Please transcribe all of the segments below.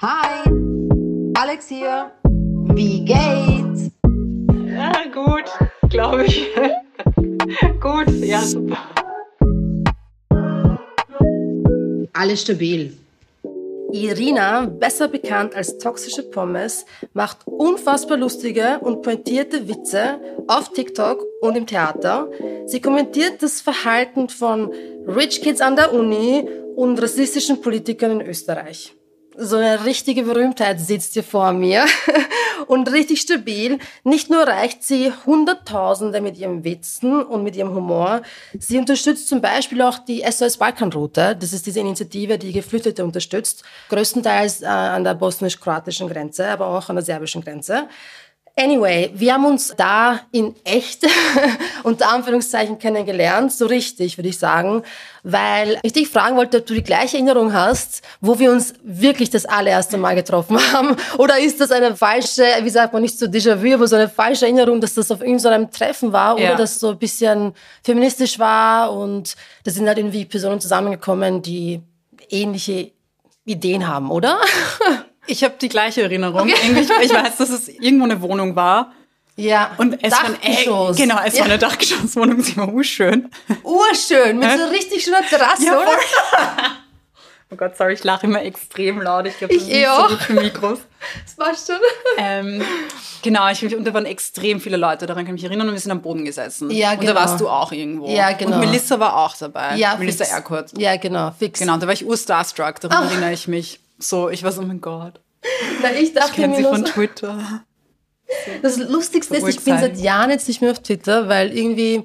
Hi, Alex hier. Wie geht's? Ja, gut, glaube ich. gut, ja, super. Alles stabil. Irina, besser bekannt als toxische Pommes, macht unfassbar lustige und pointierte Witze auf TikTok und im Theater. Sie kommentiert das Verhalten von Rich Kids an der Uni und rassistischen Politikern in Österreich so eine richtige Berühmtheit sitzt hier vor mir und richtig stabil. Nicht nur reicht sie Hunderttausende mit ihrem Witzen und mit ihrem Humor, sie unterstützt zum Beispiel auch die SOS Balkanroute. Das ist diese Initiative, die Geflüchtete unterstützt, größtenteils äh, an der bosnisch-kroatischen Grenze, aber auch an der serbischen Grenze. Anyway, wir haben uns da in echt unter Anführungszeichen kennengelernt, so richtig, würde ich sagen, weil ich dich fragen wollte, ob du die gleiche Erinnerung hast, wo wir uns wirklich das allererste Mal getroffen haben. Oder ist das eine falsche, wie sagt man nicht so Déjà-vu, aber so eine falsche Erinnerung, dass das auf irgendeinem Treffen war oder ja. dass so ein bisschen feministisch war und da sind halt irgendwie Personen zusammengekommen, die ähnliche Ideen haben, oder? Ich habe die gleiche Erinnerung. Okay. Ich weiß, dass es irgendwo eine Wohnung war. Ja, und es Dachgeschoss. War, genau, es ja. war eine Dachgeschosswohnung, sie war urschön. Urschön, mit so richtig schöner Terrasse, ja, oder? oh Gott, sorry, ich lache immer extrem laut. Ich glaube, das ich ist nicht so gut für Mikros. Das war schon. Ähm, genau, ich, und da waren extrem viele Leute, daran kann ich mich erinnern, und wir sind am Boden gesessen. Ja, genau. Und da genau. warst du auch irgendwo. Ja, genau. Und Melissa war auch dabei. Ja, Melissa Erkurt. Ja, genau, fix. Genau, da war ich urstarstruck, daran Ach. erinnere ich mich. So, ich war so, oh mein Gott. Na, ich dachte ich kenne sie von Twitter. Das Lustigste ist, ich bin seit Jahren jetzt nicht mehr auf Twitter, weil irgendwie,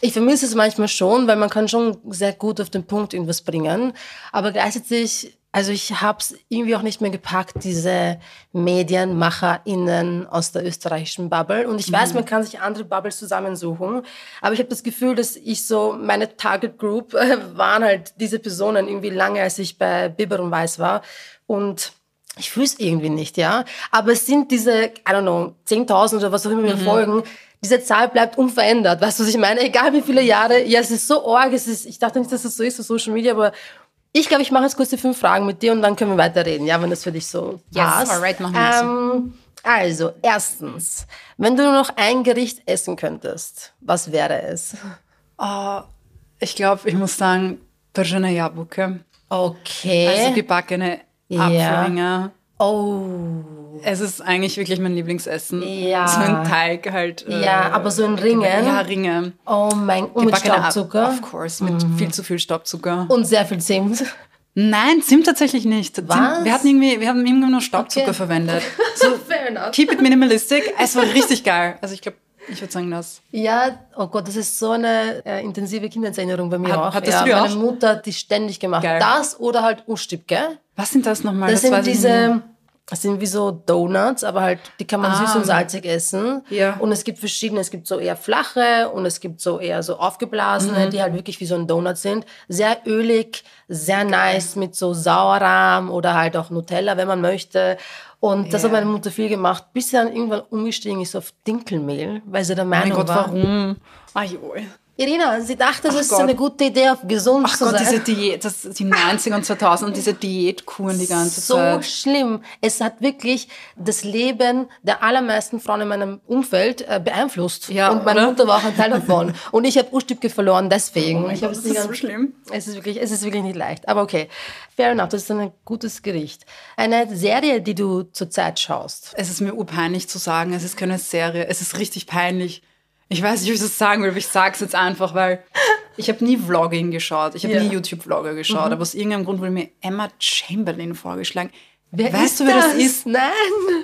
ich vermisse es manchmal schon, weil man kann schon sehr gut auf den Punkt irgendwas bringen. Aber gleichzeitig, also ich habe es irgendwie auch nicht mehr gepackt, diese MedienmacherInnen aus der österreichischen Bubble. Und ich weiß, mhm. man kann sich andere Bubbles zusammensuchen. Aber ich habe das Gefühl, dass ich so, meine Target Group äh, waren halt diese Personen irgendwie lange, als ich bei Biber und Weiß war. Und ich fühle es irgendwie nicht, ja. Aber es sind diese, I don't know, 10.000 oder was auch immer mir mhm. folgen. Diese Zahl bleibt unverändert. Weißt du, was ich meine? Egal wie viele Jahre. Ja, es ist so arg. Es ist, ich dachte nicht, dass es so ist auf Social Media, aber ich glaube, ich mache jetzt kurz die fünf Fragen mit dir und dann können wir weiterreden, ja, wenn das für dich so passt. Yes, alright, machen wir ähm, Also, erstens, wenn du nur noch ein Gericht essen könntest, was wäre es? Oh, ich glaube, ich muss sagen, Persiana Jabuke. Okay. Also gebackene Apfelringe. Ja. Oh. Es ist eigentlich wirklich mein Lieblingsessen. Ja. So ein Teig halt. Äh, ja, aber so in Ringen. Ja, Ringe. Oh mein, und mit Staubzucker. Of course, mit mhm. viel zu viel Staubzucker. Und sehr viel Zimt. Nein, Zimt tatsächlich nicht. Zimt, wir hatten irgendwie, wir haben irgendwie nur Staubzucker okay. verwendet. So, Fair enough. Keep it minimalistic. Es war richtig geil. Also ich glaube, ich würde sagen das. Ja, oh Gott, das ist so eine äh, intensive Kindheitserinnerung bei mir hat, auch. Hattest ja, du die meine Mutter hat die ständig gemacht. Geil. Das oder halt Ustüb, gell? Was sind das nochmal? Das, das sind diese, das sind wie so Donuts, aber halt, die kann man ah. süß und salzig essen. Ja. Und es gibt verschiedene, es gibt so eher flache und es gibt so eher so aufgeblasene, mhm. die halt wirklich wie so ein Donut sind. Sehr ölig, sehr nice mit so Sauerrahm oder halt auch Nutella, wenn man möchte. Und das ja. hat meine Mutter viel gemacht, bis sie dann irgendwann umgestiegen ist auf Dinkelmehl, weil sie der Meinung mein Gott, war. warum? Ajoi. Irina, sie dachte, das Ach ist Gott. eine gute Idee, auf gesund Ach zu Gott, sein. diese Diät, das, die 90er und 2000 und diese Diätkuren die ganze so Zeit. So schlimm. Es hat wirklich das Leben der allermeisten Frauen in meinem Umfeld äh, beeinflusst. Ja, und meine oder? Mutter war auch ein Teil davon. und ich habe Urstübke verloren deswegen. Oh ich Gott, das ist so schlimm. Es ist, wirklich, es ist wirklich nicht leicht. Aber okay, fair enough, das ist ein gutes Gericht. Eine Serie, die du zurzeit schaust. Es ist mir urpeinlich zu sagen, es ist keine Serie, es ist richtig peinlich. Ich weiß nicht, wie ich das sagen will, aber ich sage es jetzt einfach, weil ich habe nie Vlogging geschaut. Ich habe yeah. nie YouTube-Vlogger geschaut. Mhm. Aber aus irgendeinem Grund wurde mir Emma Chamberlain vorgeschlagen. Wer weißt du, wer das? das ist? Nein.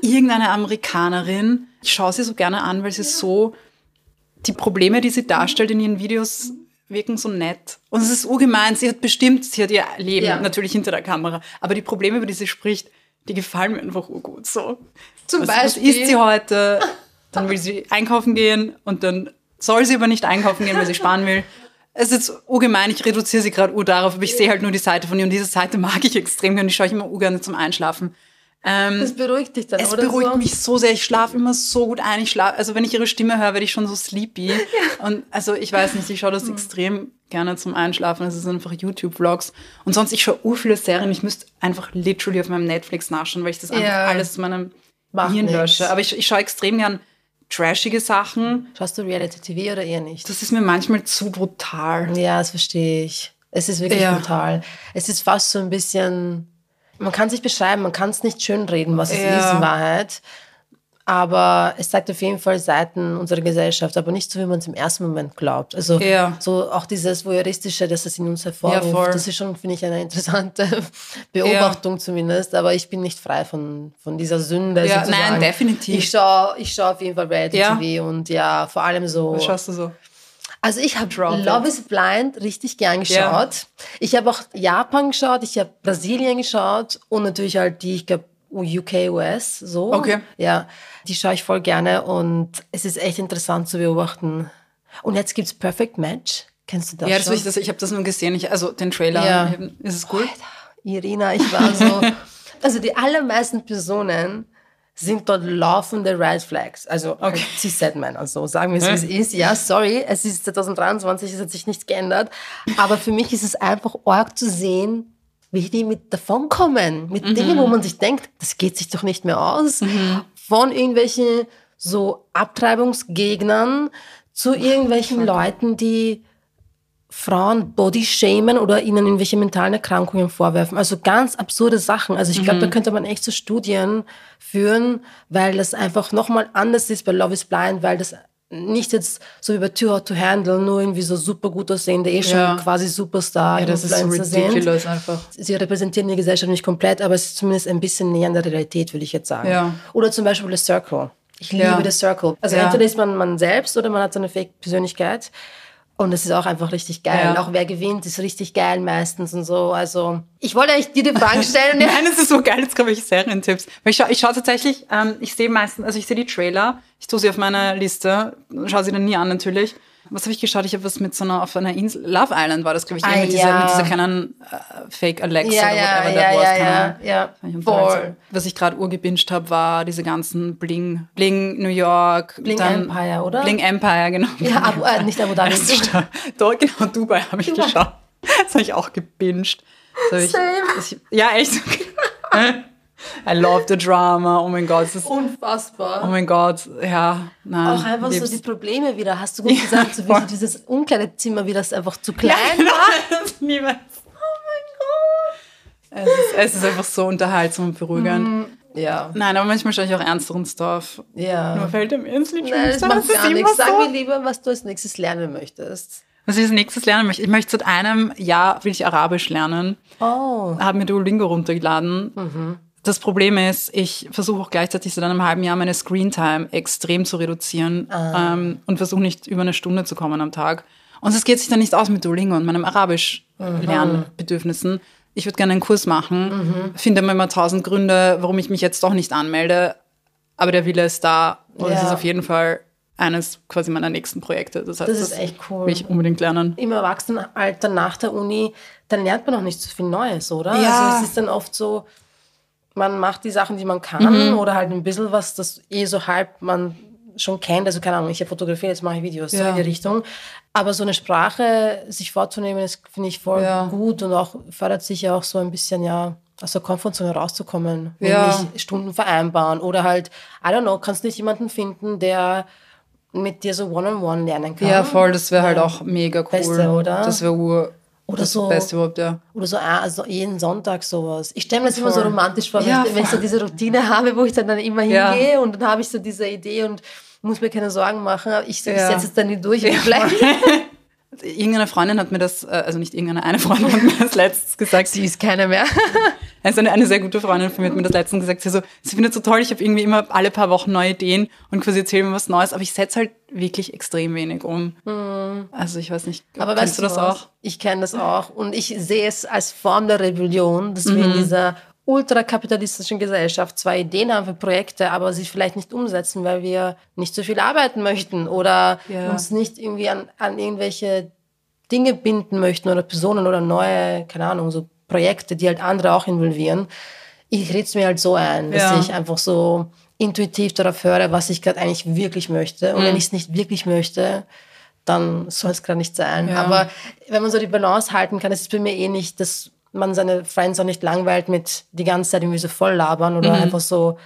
Irgendeine Amerikanerin. Ich schaue sie so gerne an, weil sie so die Probleme, die sie darstellt in ihren Videos, wirken so nett. Und es ist urgemein. Sie hat bestimmt, sie hat ihr Leben ja. natürlich hinter der Kamera. Aber die Probleme, über die sie spricht, die gefallen mir einfach urgut. So. Zum was, Beispiel. Was isst sie heute? Dann will sie einkaufen gehen und dann soll sie aber nicht einkaufen gehen, weil sie sparen will. Es ist urgemein, ich reduziere sie gerade darauf, aber ich sehe halt nur die Seite von ihr und diese Seite mag ich extrem gerne, die schaue ich immer gerne zum Einschlafen. Ähm, das beruhigt dich dann, es oder? Es beruhigt so? mich so sehr. Ich schlafe immer so gut ein. Ich schlafe, also wenn ich ihre Stimme höre, werde ich schon so sleepy. Ja. Und also ich weiß nicht, ich schaue das mhm. extrem gerne zum Einschlafen. Das ist einfach YouTube-Vlogs. Und sonst, ich schaue ur viele Serien. Ich müsste einfach literally auf meinem Netflix nachschauen, weil ich das einfach Ja. alles zu meinem Hirn lösche. Aber ich, ich schaue extrem gern trashige Sachen. Schaust du Reality-TV oder eher nicht? Das ist mir manchmal zu brutal. Ja, das verstehe ich. Es ist wirklich Ja. brutal. Es ist fast so ein bisschen, man kann sich beschreiben, man kann es nicht schönreden, was es Ja. ist in Wahrheit. Aber es zeigt auf jeden Fall Seiten unserer Gesellschaft, aber nicht so, wie man es im ersten Moment glaubt. Also Ja. so auch dieses Voyeuristische, dass es in uns hervorruft, Ja, das ist schon, finde ich, eine interessante Beobachtung zumindest. Aber ich bin nicht frei von, von dieser Sünde. Ja, sozusagen. nein, definitiv. Ich schaue ich schau auf jeden Fall Reality Ja. TV und ja, vor allem so. Was schaust du so? Also ich habe. Love is Blind richtig gern geschaut. Ja. Ich habe auch Japan geschaut, ich habe Brasilien geschaut und natürlich halt die, ich glaube, UK, US, so. Okay. Ja, die schaue ich voll gerne und es ist echt interessant zu beobachten. Und jetzt gibt's Perfect Match. Kennst du das ja, das schon? ich, das, ich habe das nur gesehen. Ich, also den Trailer. Ja. Ist es gut? Irina, ich war so. also die allermeisten Personen sind dort laufende Red Flags. Also Okay. Cis-Set-Männer. Also sagen wir es, wie es ist. Ja, sorry, es ist 2023, es hat sich nichts geändert. Aber für mich ist es einfach arg zu sehen, wie die mit davonkommen. Mit Dingen, wo man sich denkt, das geht sich doch nicht mehr aus. Von irgendwelchen so Abtreibungsgegnern zu irgendwelchen Leuten, die Frauen body shamen oder ihnen irgendwelche mentalen Erkrankungen vorwerfen. Also ganz absurde Sachen. Also ich glaube, da könnte man echt so Studien führen, weil das einfach nochmal anders ist bei Love is Blind, weil das nicht jetzt so bei Too Hot to Handle nur irgendwie so super gut aussehende, eh schon Ja. quasi Superstar Ja, das ist Influencer sind. ridiculous einfach. Sie repräsentieren die Gesellschaft nicht komplett, aber es ist zumindest ein bisschen näher an der Realität, würde ich jetzt sagen. Ja. Oder zum Beispiel The Circle. Ich liebe Ja. The Circle. Also entweder ist man man selbst oder man hat so eine Fake-Persönlichkeit. Und das ist auch einfach richtig geil. Ja. Auch wer gewinnt, ist richtig geil meistens und so. Also ich wollte eigentlich dir die Frage stellen. Nein, es ist so geil, jetzt komme ich Serientipps. Ich schaue ich schau tatsächlich, ähm, ich sehe meistens, also ich sehe die Trailer, ich tue sie auf meine Liste, schaue sie dann nie an natürlich. Was habe ich geschaut? Ich habe was mit so einer, auf einer Insel, Love Island war das, glaube ich, Ah, mit, dieser, ja. mit dieser kleinen äh, Fake Alexa Ja, oder ja, whatever ja, that was. ja, ja, ja. Ich Voll. Was ich gerade urgebinged habe, war diese ganzen Bling, Bling New York. Bling dann Empire, oder? Bling Empire, genau. Ja, Abu, äh, nicht Abu Dhabi. Dort, genau, Dubai habe ich Dubai. geschaut. Das habe ich auch gebinged. Ich, Same. das ich, ja, echt. I love the drama. Oh mein Gott. Es ist, oh Unfassbar. mein Gott. Ja, nein. Auch einfach lieb's. so die Probleme wieder. Hast du gut gesagt, so wie dieses Umkleidezimmer, wie das einfach zu klein Ja, genau. war. Das liebe ich. Es ist, es ist einfach so unterhaltsam und beruhigend. Ja. Nein, aber manchmal schaue ich auch ernsteren Stuff. Ja. Nur fällt mir ins Lied Nein, das macht gar nichts. Sag mir so. lieber, was du als nächstes lernen möchtest. Was ich als nächstes lernen möchte. Ich möchte seit einem Jahr will ich Arabisch lernen. Oh. habe mir Duolingo runtergeladen. Das Problem ist, ich versuche auch gleichzeitig seit einem halben Jahr meine Screentime extrem zu reduzieren ähm, und versuche nicht über eine Stunde zu kommen am Tag. Und es geht sich dann nicht aus mit Duolingo und meinem Arabisch-Lernbedürfnissen. Ich würde gerne einen Kurs machen, finde immer tausend Gründe, warum ich mich jetzt doch nicht anmelde, aber der Wille ist da und es Ja. ist auf jeden Fall eines quasi meiner nächsten Projekte. Das heißt, Das ist echt cool. will ich unbedingt lernen. Im Erwachsenenalter nach der Uni, dann lernt man noch nicht so viel Neues, oder? Ja. Also es ist dann oft so, man macht die Sachen, die man kann Mhm. oder halt ein bisschen was, das eh so halb man schon kennt. Also keine Ahnung, ich habe fotografiert, jetzt mache ich Videos so Ja. in die Richtung. Aber so eine Sprache sich vorzunehmen, das finde ich voll Ja. gut und auch fördert sich ja auch so ein bisschen, ja, aus der Komfortzone rauszukommen. Ja. Nämlich Stunden vereinbaren oder halt, I don't know, kannst nicht jemanden finden, der mit dir so One-on-One lernen kann. Ja, voll, das wäre halt auch mega cool. Beste, oder? Das wäre Oder das so- Beste überhaupt, ja. Oder so ah, also jeden Sonntag sowas. Ich stelle mir das immer so Voll. romantisch vor, wenn, Ja, ich, wenn ich so voll. diese Routine habe, wo ich dann, dann immer Ja. hingehe und dann habe ich so diese Idee und muss mir keine Sorgen machen. Ich, ich Ja. setze es dann nicht durch. und Vielleicht Irgendeine Freundin hat mir das, äh, also nicht irgendeine, eine Freundin hat mir das letztens gesagt. sie ist keiner mehr. Also eine, eine sehr gute Freundin von mir hat mir das letztens gesagt. Sie, so, sie findet es so toll, ich habe irgendwie immer alle paar Wochen neue Ideen und quasi erzähle mir was Neues, aber ich setze halt wirklich extrem wenig um. Also ich weiß nicht. Aber kennst weißt du das was? auch? Ich kenne das auch. Und ich sehe es als Form der Rebellion, dass wir in Mhm. dieser ultrakapitalistischen Gesellschaft zwar Ideen haben für Projekte, aber sie vielleicht nicht umsetzen, weil wir nicht so viel arbeiten möchten oder Ja. uns nicht irgendwie an, an irgendwelche Dinge binden möchten oder Personen oder neue, keine Ahnung, so Projekte, die halt andere auch involvieren. Ich rede es mir halt so ein, dass Ja. ich einfach so intuitiv darauf höre, was ich gerade eigentlich wirklich möchte. Und Mhm. wenn ich es nicht wirklich möchte, dann soll es gerade nicht sein. Ja. Aber wenn man so die Balance halten kann, ist es bei mir eh nicht, dass man seine Friends auch nicht langweilt mit die ganze Zeit irgendwie so voll labern oder Mhm. einfach so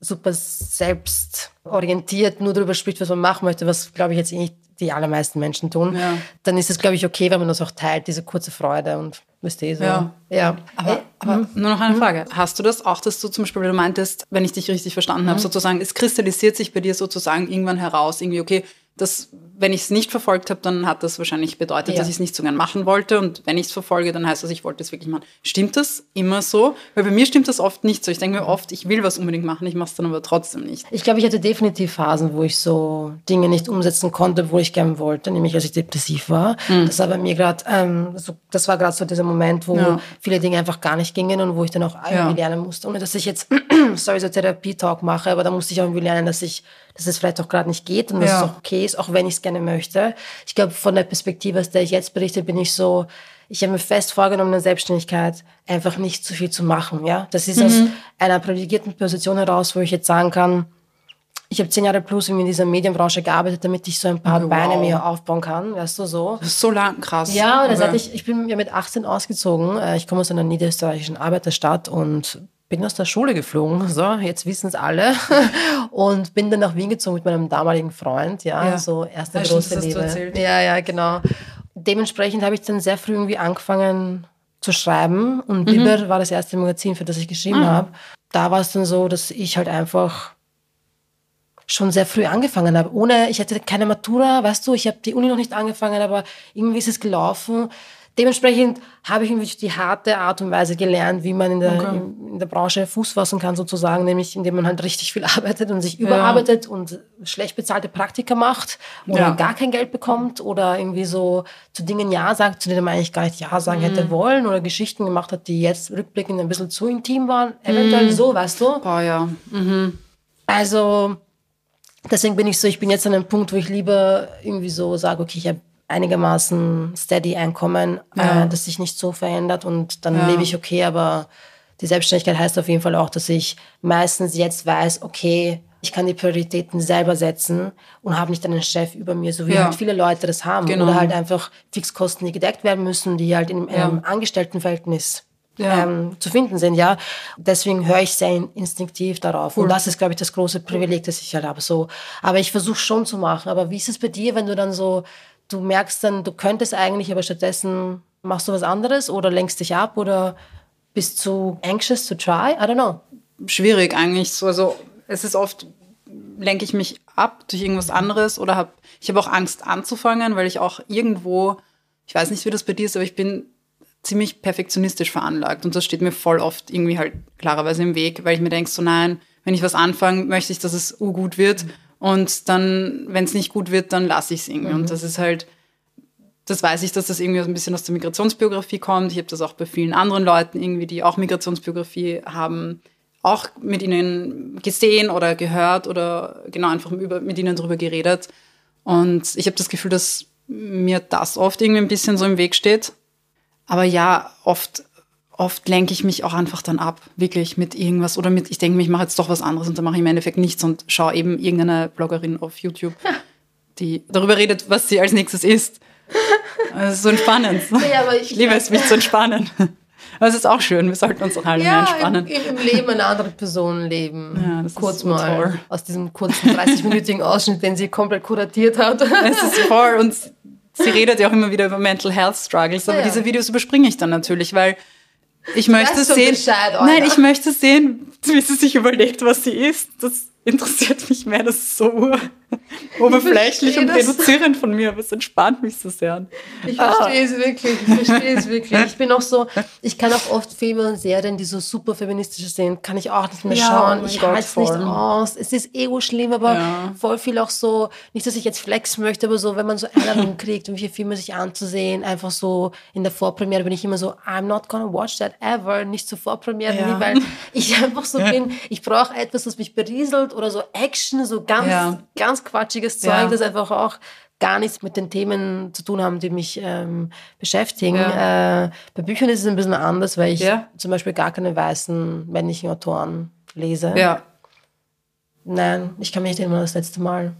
super selbstorientiert nur darüber spricht, was man machen möchte, was glaube ich jetzt eh nicht die allermeisten Menschen tun, Ja. dann ist es, glaube ich, okay, wenn man das auch teilt, diese kurze Freude und wisst ihr so. Ja. ja. Aber, aber nur noch Mhm. eine Frage. Hast du das auch, dass du zum Beispiel, weil du meintest, wenn ich dich richtig verstanden Mhm. habe, sozusagen, es kristallisiert sich bei dir sozusagen irgendwann heraus, irgendwie, okay, das, wenn ich es nicht verfolgt habe, dann hat das wahrscheinlich bedeutet, Ja. dass ich es nicht so gern machen wollte. Und wenn ich es verfolge, dann heißt das, ich wollte es wirklich machen. Stimmt das immer so? Weil bei mir stimmt das oft nicht so. Ich denke mir oft, ich will was unbedingt machen, ich mache es dann aber trotzdem nicht. Ich glaube, ich hatte definitiv Phasen, wo ich so Dinge nicht umsetzen konnte, wo ich gern wollte, nämlich als ich depressiv war. Das war bei mir gerade, ähm, so, das war gerade so dieser Moment, wo Ja. viele Dinge einfach gar nicht gingen und wo ich dann auch irgendwie Ja. lernen musste, ohne dass ich jetzt, sorry, so Therapie-Talk mache, aber da musste ich auch irgendwie lernen, dass ich, dass es vielleicht auch gerade nicht geht und dass Ja. es auch okay ist, auch wenn ich es gerne möchte. Ich glaube, von der Perspektive, aus der ich jetzt berichte, bin ich so, ich habe mir fest vorgenommen, in der Selbstständigkeit einfach nicht zu viel zu machen. Ja, Das ist aus einer privilegierten Position heraus, wo ich jetzt sagen kann, ich habe zehn Jahre plus in dieser Medienbranche gearbeitet, damit ich so ein paar Oh, wow. Beine mir aufbauen kann, weißt du, so. Das ist so lang, krass. Ja, und Aber- seit ich, ich bin ja mit 18 ausgezogen. Äh, Ich komme aus einer niederösterreichischen Arbeiterstadt und bin aus der Schule geflogen. So, jetzt wissen es alle. Und bin dann nach Wien gezogen mit meinem damaligen Freund. Ja, Ja. so erste Ja, stimmt, große Liebe. Ja, ja, genau. Dementsprechend habe ich dann sehr früh irgendwie angefangen zu schreiben. Und Mhm. Biber war das erste Magazin, für das ich geschrieben Ah. habe. Da war es dann so, dass ich halt einfach schon sehr früh angefangen habe. Ohne, ich hatte keine Matura, weißt du, ich habe die Uni noch nicht angefangen, aber irgendwie ist es gelaufen. Dementsprechend habe ich irgendwie die harte Art und Weise gelernt, wie man in der, Okay. in, in der Branche Fuß fassen kann, sozusagen, nämlich indem man halt richtig viel arbeitet und sich überarbeitet und schlecht bezahlte Praktika macht oder Ja. gar kein Geld bekommt oder irgendwie so zu Dingen Ja sagt, zu denen man eigentlich gar nicht Ja sagen Mhm. hätte wollen oder Geschichten gemacht hat, die jetzt rückblickend ein bisschen zu intim waren. Eventuell Mhm. so, weißt du? Boah, ja. Also deswegen bin ich so, ich bin jetzt an einem Punkt, wo ich lieber irgendwie so sage, okay, ich habe einigermaßen steady Einkommen, Ja. äh, das sich nicht so verändert und dann Ja. lebe ich okay, aber die Selbstständigkeit heißt auf jeden Fall auch, dass ich meistens jetzt weiß, okay, ich kann die Prioritäten selber setzen und habe nicht einen Chef über mir, so wie Ja. halt viele Leute das haben. Genau. Oder halt einfach Fixkosten, die gedeckt werden müssen, die halt in einem. Angestelltenverhältnis Ja. ähm, zu finden sind, ja. Deswegen höre ich sehr in- instinktiv darauf. Und das ist, glaube ich, das große Privileg, das ich halt habe. So. Aber ich versuche schon zu machen. Aber wie ist es bei dir, wenn du dann so, du merkst dann, du könntest eigentlich, aber stattdessen machst du was anderes oder lenkst dich ab oder bist du anxious to try? I don't know. schwierig eigentlich. So, also es ist oft, lenke ich mich ab durch irgendwas anderes oder habe, ich habe auch Angst anzufangen, weil ich auch irgendwo, ich weiß nicht, wie das bei dir ist, aber ich bin ziemlich perfektionistisch veranlagt und das steht mir voll oft irgendwie halt klarerweise im Weg, weil ich mir denke, so nein, wenn ich was anfange, möchte ich, dass es gut wird und dann, wenn es nicht gut wird, dann lasse ich es irgendwie und das ist halt, das weiß ich, dass das irgendwie ein bisschen aus der Migrationsbiografie kommt. Ich habe das auch bei vielen anderen Leuten irgendwie, die auch Migrationsbiografie haben, auch mit ihnen gesehen oder gehört oder genau einfach über, mit ihnen darüber geredet. Und ich habe das Gefühl, dass mir das oft irgendwie ein bisschen so im Weg steht. Aber ja, oft, oft lenke ich mich auch einfach dann ab, wirklich mit irgendwas oder mit, ich denke mir, ich mache jetzt doch was anderes und dann mache ich im Endeffekt nichts und schaue eben irgendeine Bloggerin auf YouTube, die darüber redet, was sie als nächstes isst. Das ist so entspannend. Ja, ich- ich liebe es, mich zu entspannen. Aber es ist auch schön, wir sollten uns auch alle mehr im, entspannen. im, im Leben einer anderen Person leben. Ja, das ist Kurz so mal toll. aus diesem kurzen 30-minütigen Ausschnitt, den sie komplett kuratiert hat. Es ist voll und sie redet ja auch immer wieder über Mental Health Struggles, aber Ja, ja. diese Videos überspringe ich dann natürlich, weil ich möchte schon sehen, Bescheid, nein, ich möchte sehen, wie sie sich überlegt, was sie isst. Das interessiert mich mehr, das ist so oberflächlich und reduzierend von mir, aber es entspannt mich so sehr. Ich Ah. verstehe es wirklich, ich verstehe es wirklich. Ich bin auch so, ich kann auch oft Filme und Serien, die so super feministisch sind, kann ich auch nicht mehr Ja, schauen. oh ich halte es nicht aus. Es ist ego schlimm, aber Ja. voll viel auch so, nicht, dass ich jetzt flexen möchte, aber so, wenn man so Einladungen kriegt, um hier Filme sich anzusehen, einfach so in der Vorpremiere bin ich immer so, I'm not gonna watch that ever, nicht zur Vorpremiere, Ja. nie, weil ich einfach so bin, ich brauche etwas, das mich berieselt oder so Action, so ganz, Ja. Ganz quatschiges Zeug, Ja. das einfach auch gar nichts mit den Themen zu tun haben, die mich ähm, beschäftigen. Ja. Äh, bei Büchern ist es ein bisschen anders, weil ich Ja. zum Beispiel gar keine weißen männlichen Autoren lese. Ja, Nein, ich kann mich nicht erinnern, das letzte Mal.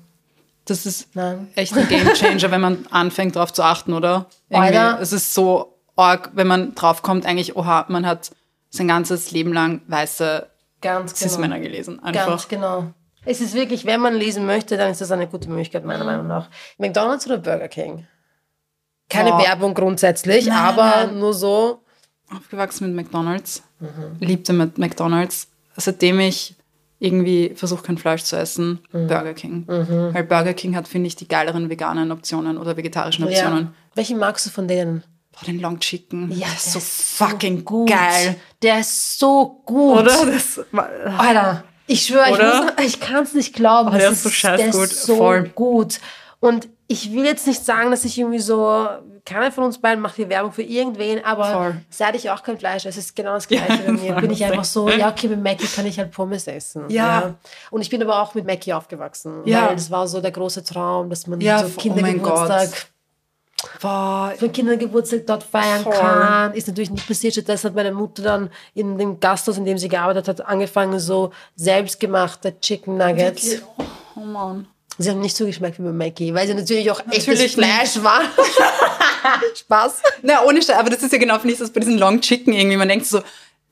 Das ist Nein. echt ein Gamechanger, wenn man anfängt darauf zu achten, oder? Irgendwie, es ist so arg, wenn man draufkommt, eigentlich, oha, man hat sein ganzes Leben lang weiße Ganz genau. Cis-Männer gelesen. Einfach. Ganz genau. Es ist wirklich, wenn man lesen möchte, dann ist das eine gute Möglichkeit, meiner Meinung nach. McDonalds oder Burger King? Keine Boah. Werbung grundsätzlich, Nein, aber nein. nur so. Aufgewachsen mit McDonalds. Mhm. Liebte mit McDonalds. Seitdem ich irgendwie versuche, kein Fleisch zu essen, Mhm. Burger King. Weil Burger King hat, finde ich, die geileren veganen Optionen oder vegetarischen Optionen. Ja. Welchen magst du von denen? Boah, den Long Chicken. Ja, der ist so fucking geil. Der ist so gut. Oder? Das, Alter, ich schwöre, ich, muss- ich kann es nicht glauben. Oh, der Das ist so scheiß gut. So Voll. gut. Und ich will jetzt nicht sagen, dass ich irgendwie so, keiner von uns beiden macht hier Werbung für irgendwen, aber Voll. seit ich auch kein Fleisch esse, ist genau das Gleiche bei mir. Bin ich einfach so, ja, okay, mit Mackie kann ich halt Pommes essen. Ja. Und ich bin aber auch mit Mackie aufgewachsen. Ja. Weil das war so der große Traum, dass man Ja, so oh Kindergeburtstag Gott. Boah, für Kindergeburtstag dort feiern Voll. kann. Ist natürlich nicht passiert. Stattdessen hat meine Mutter dann in dem Gasthaus, in dem sie gearbeitet hat, angefangen, so selbstgemachte Chicken Nuggets. oh Mann. Sie haben nicht so geschmeckt wie bei Mackie, weil sie natürlich auch echtes Natürlich Fleisch war. Spaß. Na, ohne Scheiß, aber das ist ja genau, finde ich, das bei diesen Long Chicken irgendwie. Man denkt so,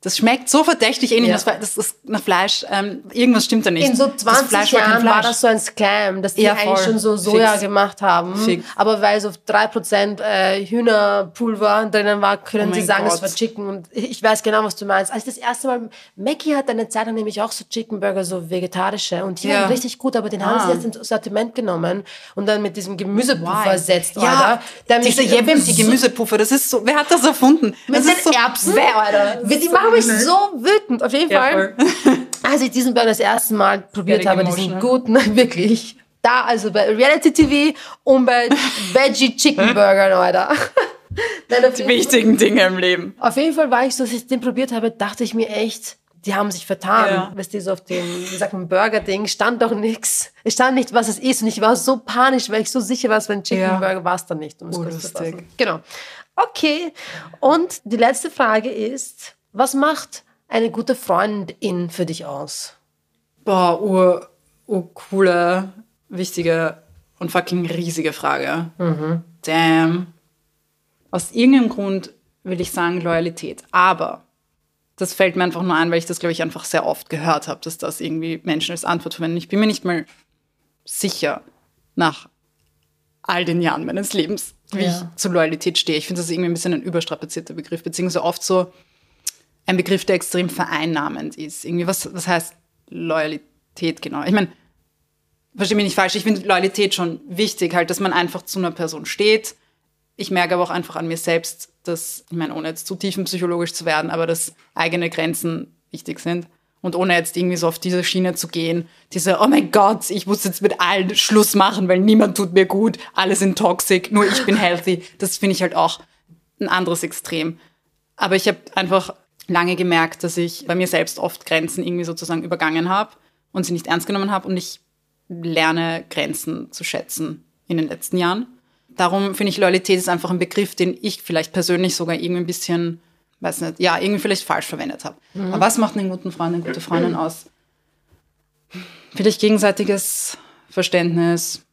das schmeckt so verdächtig ähnlich, Ja. das, ist nach Fleisch. Ähm, irgendwas stimmt da nicht. In so Das 20 Fleisch war kein Jahren war Fleisch. das so ein Scam, dass die Ja, eigentlich schon so Soja Fix. gemacht haben. Fix. Aber weil so 3% äh, Hühnerpulver drinnen war, können Oh sie sagen, Gott. es war Chicken. Und ich weiß genau, was du meinst. Als ich das erste Mal, Mackie hat eine Zeit lang nämlich auch so Chicken Burger, so vegetarische. Und die Ja. waren richtig gut, aber den haben Ah. sie jetzt ins Sortiment genommen und dann mit diesem Gemüsepuffer ersetzt, Ja. Der mich diese Jebem, die Gemüsepuffer, das ist so, wer hat das erfunden? mit das den so, Erbsen. Wer, Alter? Die machen mich so wütend. Auf jeden Ja, Fall. voll. Als ich diesen Burger das erste Mal probiert habe, diesen guten, wirklich. Da, also bei Reality TV und bei Veggie Chicken Burger, Leute. Nein, Die wichtigen Dinge im Leben. auf jeden Fall war ich so, als ich den probiert habe, dachte ich mir echt, die haben sich vertan. Ja. Weißt du, so auf dem, wie sagt man, Burger-Ding stand doch nichts. Es stand nicht, was es ist. Und ich war so panisch, weil ich so sicher war, es war ein Chicken Ja. Burger, war es dann nicht. Um Urlustig. fassen. Genau. Okay. Und die letzte Frage ist, was macht eine gute Freundin für dich aus? Boah, ur, ur coole, wichtige und fucking riesige Frage. Damn. Aus irgendeinem Grund will ich sagen Loyalität. Aber das fällt mir einfach nur ein, weil ich das, glaube ich, einfach sehr oft gehört habe, dass das irgendwie Menschen als Antwort verwenden. Ich bin mir nicht mal sicher nach all den Jahren meines Lebens, wie Ja. ich zu Loyalität stehe. Ich finde das irgendwie ein bisschen ein überstrapazierter Begriff, beziehungsweise oft so ein Begriff, der extrem vereinnahmend ist. Irgendwie, was, was heißt Loyalität genau? Ich meine, verstehe mich nicht falsch, ich finde Loyalität schon wichtig, halt, dass man einfach zu einer Person steht. Ich merke aber auch einfach an mir selbst, dass, ich meine, ohne jetzt zu tiefenpsychologisch zu werden, aber dass eigene Grenzen wichtig sind. Und ohne jetzt irgendwie so auf diese Schiene zu gehen, diese, oh mein Gott, ich muss jetzt mit allen Schluss machen, weil niemand tut mir gut, alle sind toxic, nur ich bin healthy. Das finde ich halt auch ein anderes Extrem. Aber ich habe einfach lange gemerkt, dass ich bei mir selbst oft Grenzen irgendwie sozusagen übergangen habe und sie nicht ernst genommen habe. Und ich lerne Grenzen zu schätzen in den letzten Jahren. Darum finde ich, Loyalität ist einfach ein Begriff, den ich vielleicht persönlich sogar irgendwie ein bisschen, weiß nicht, ja, irgendwie vielleicht falsch verwendet habe. Aber was macht einen guten Freund, eine gute Freundin aus? Vielleicht gegenseitiges Verständnis,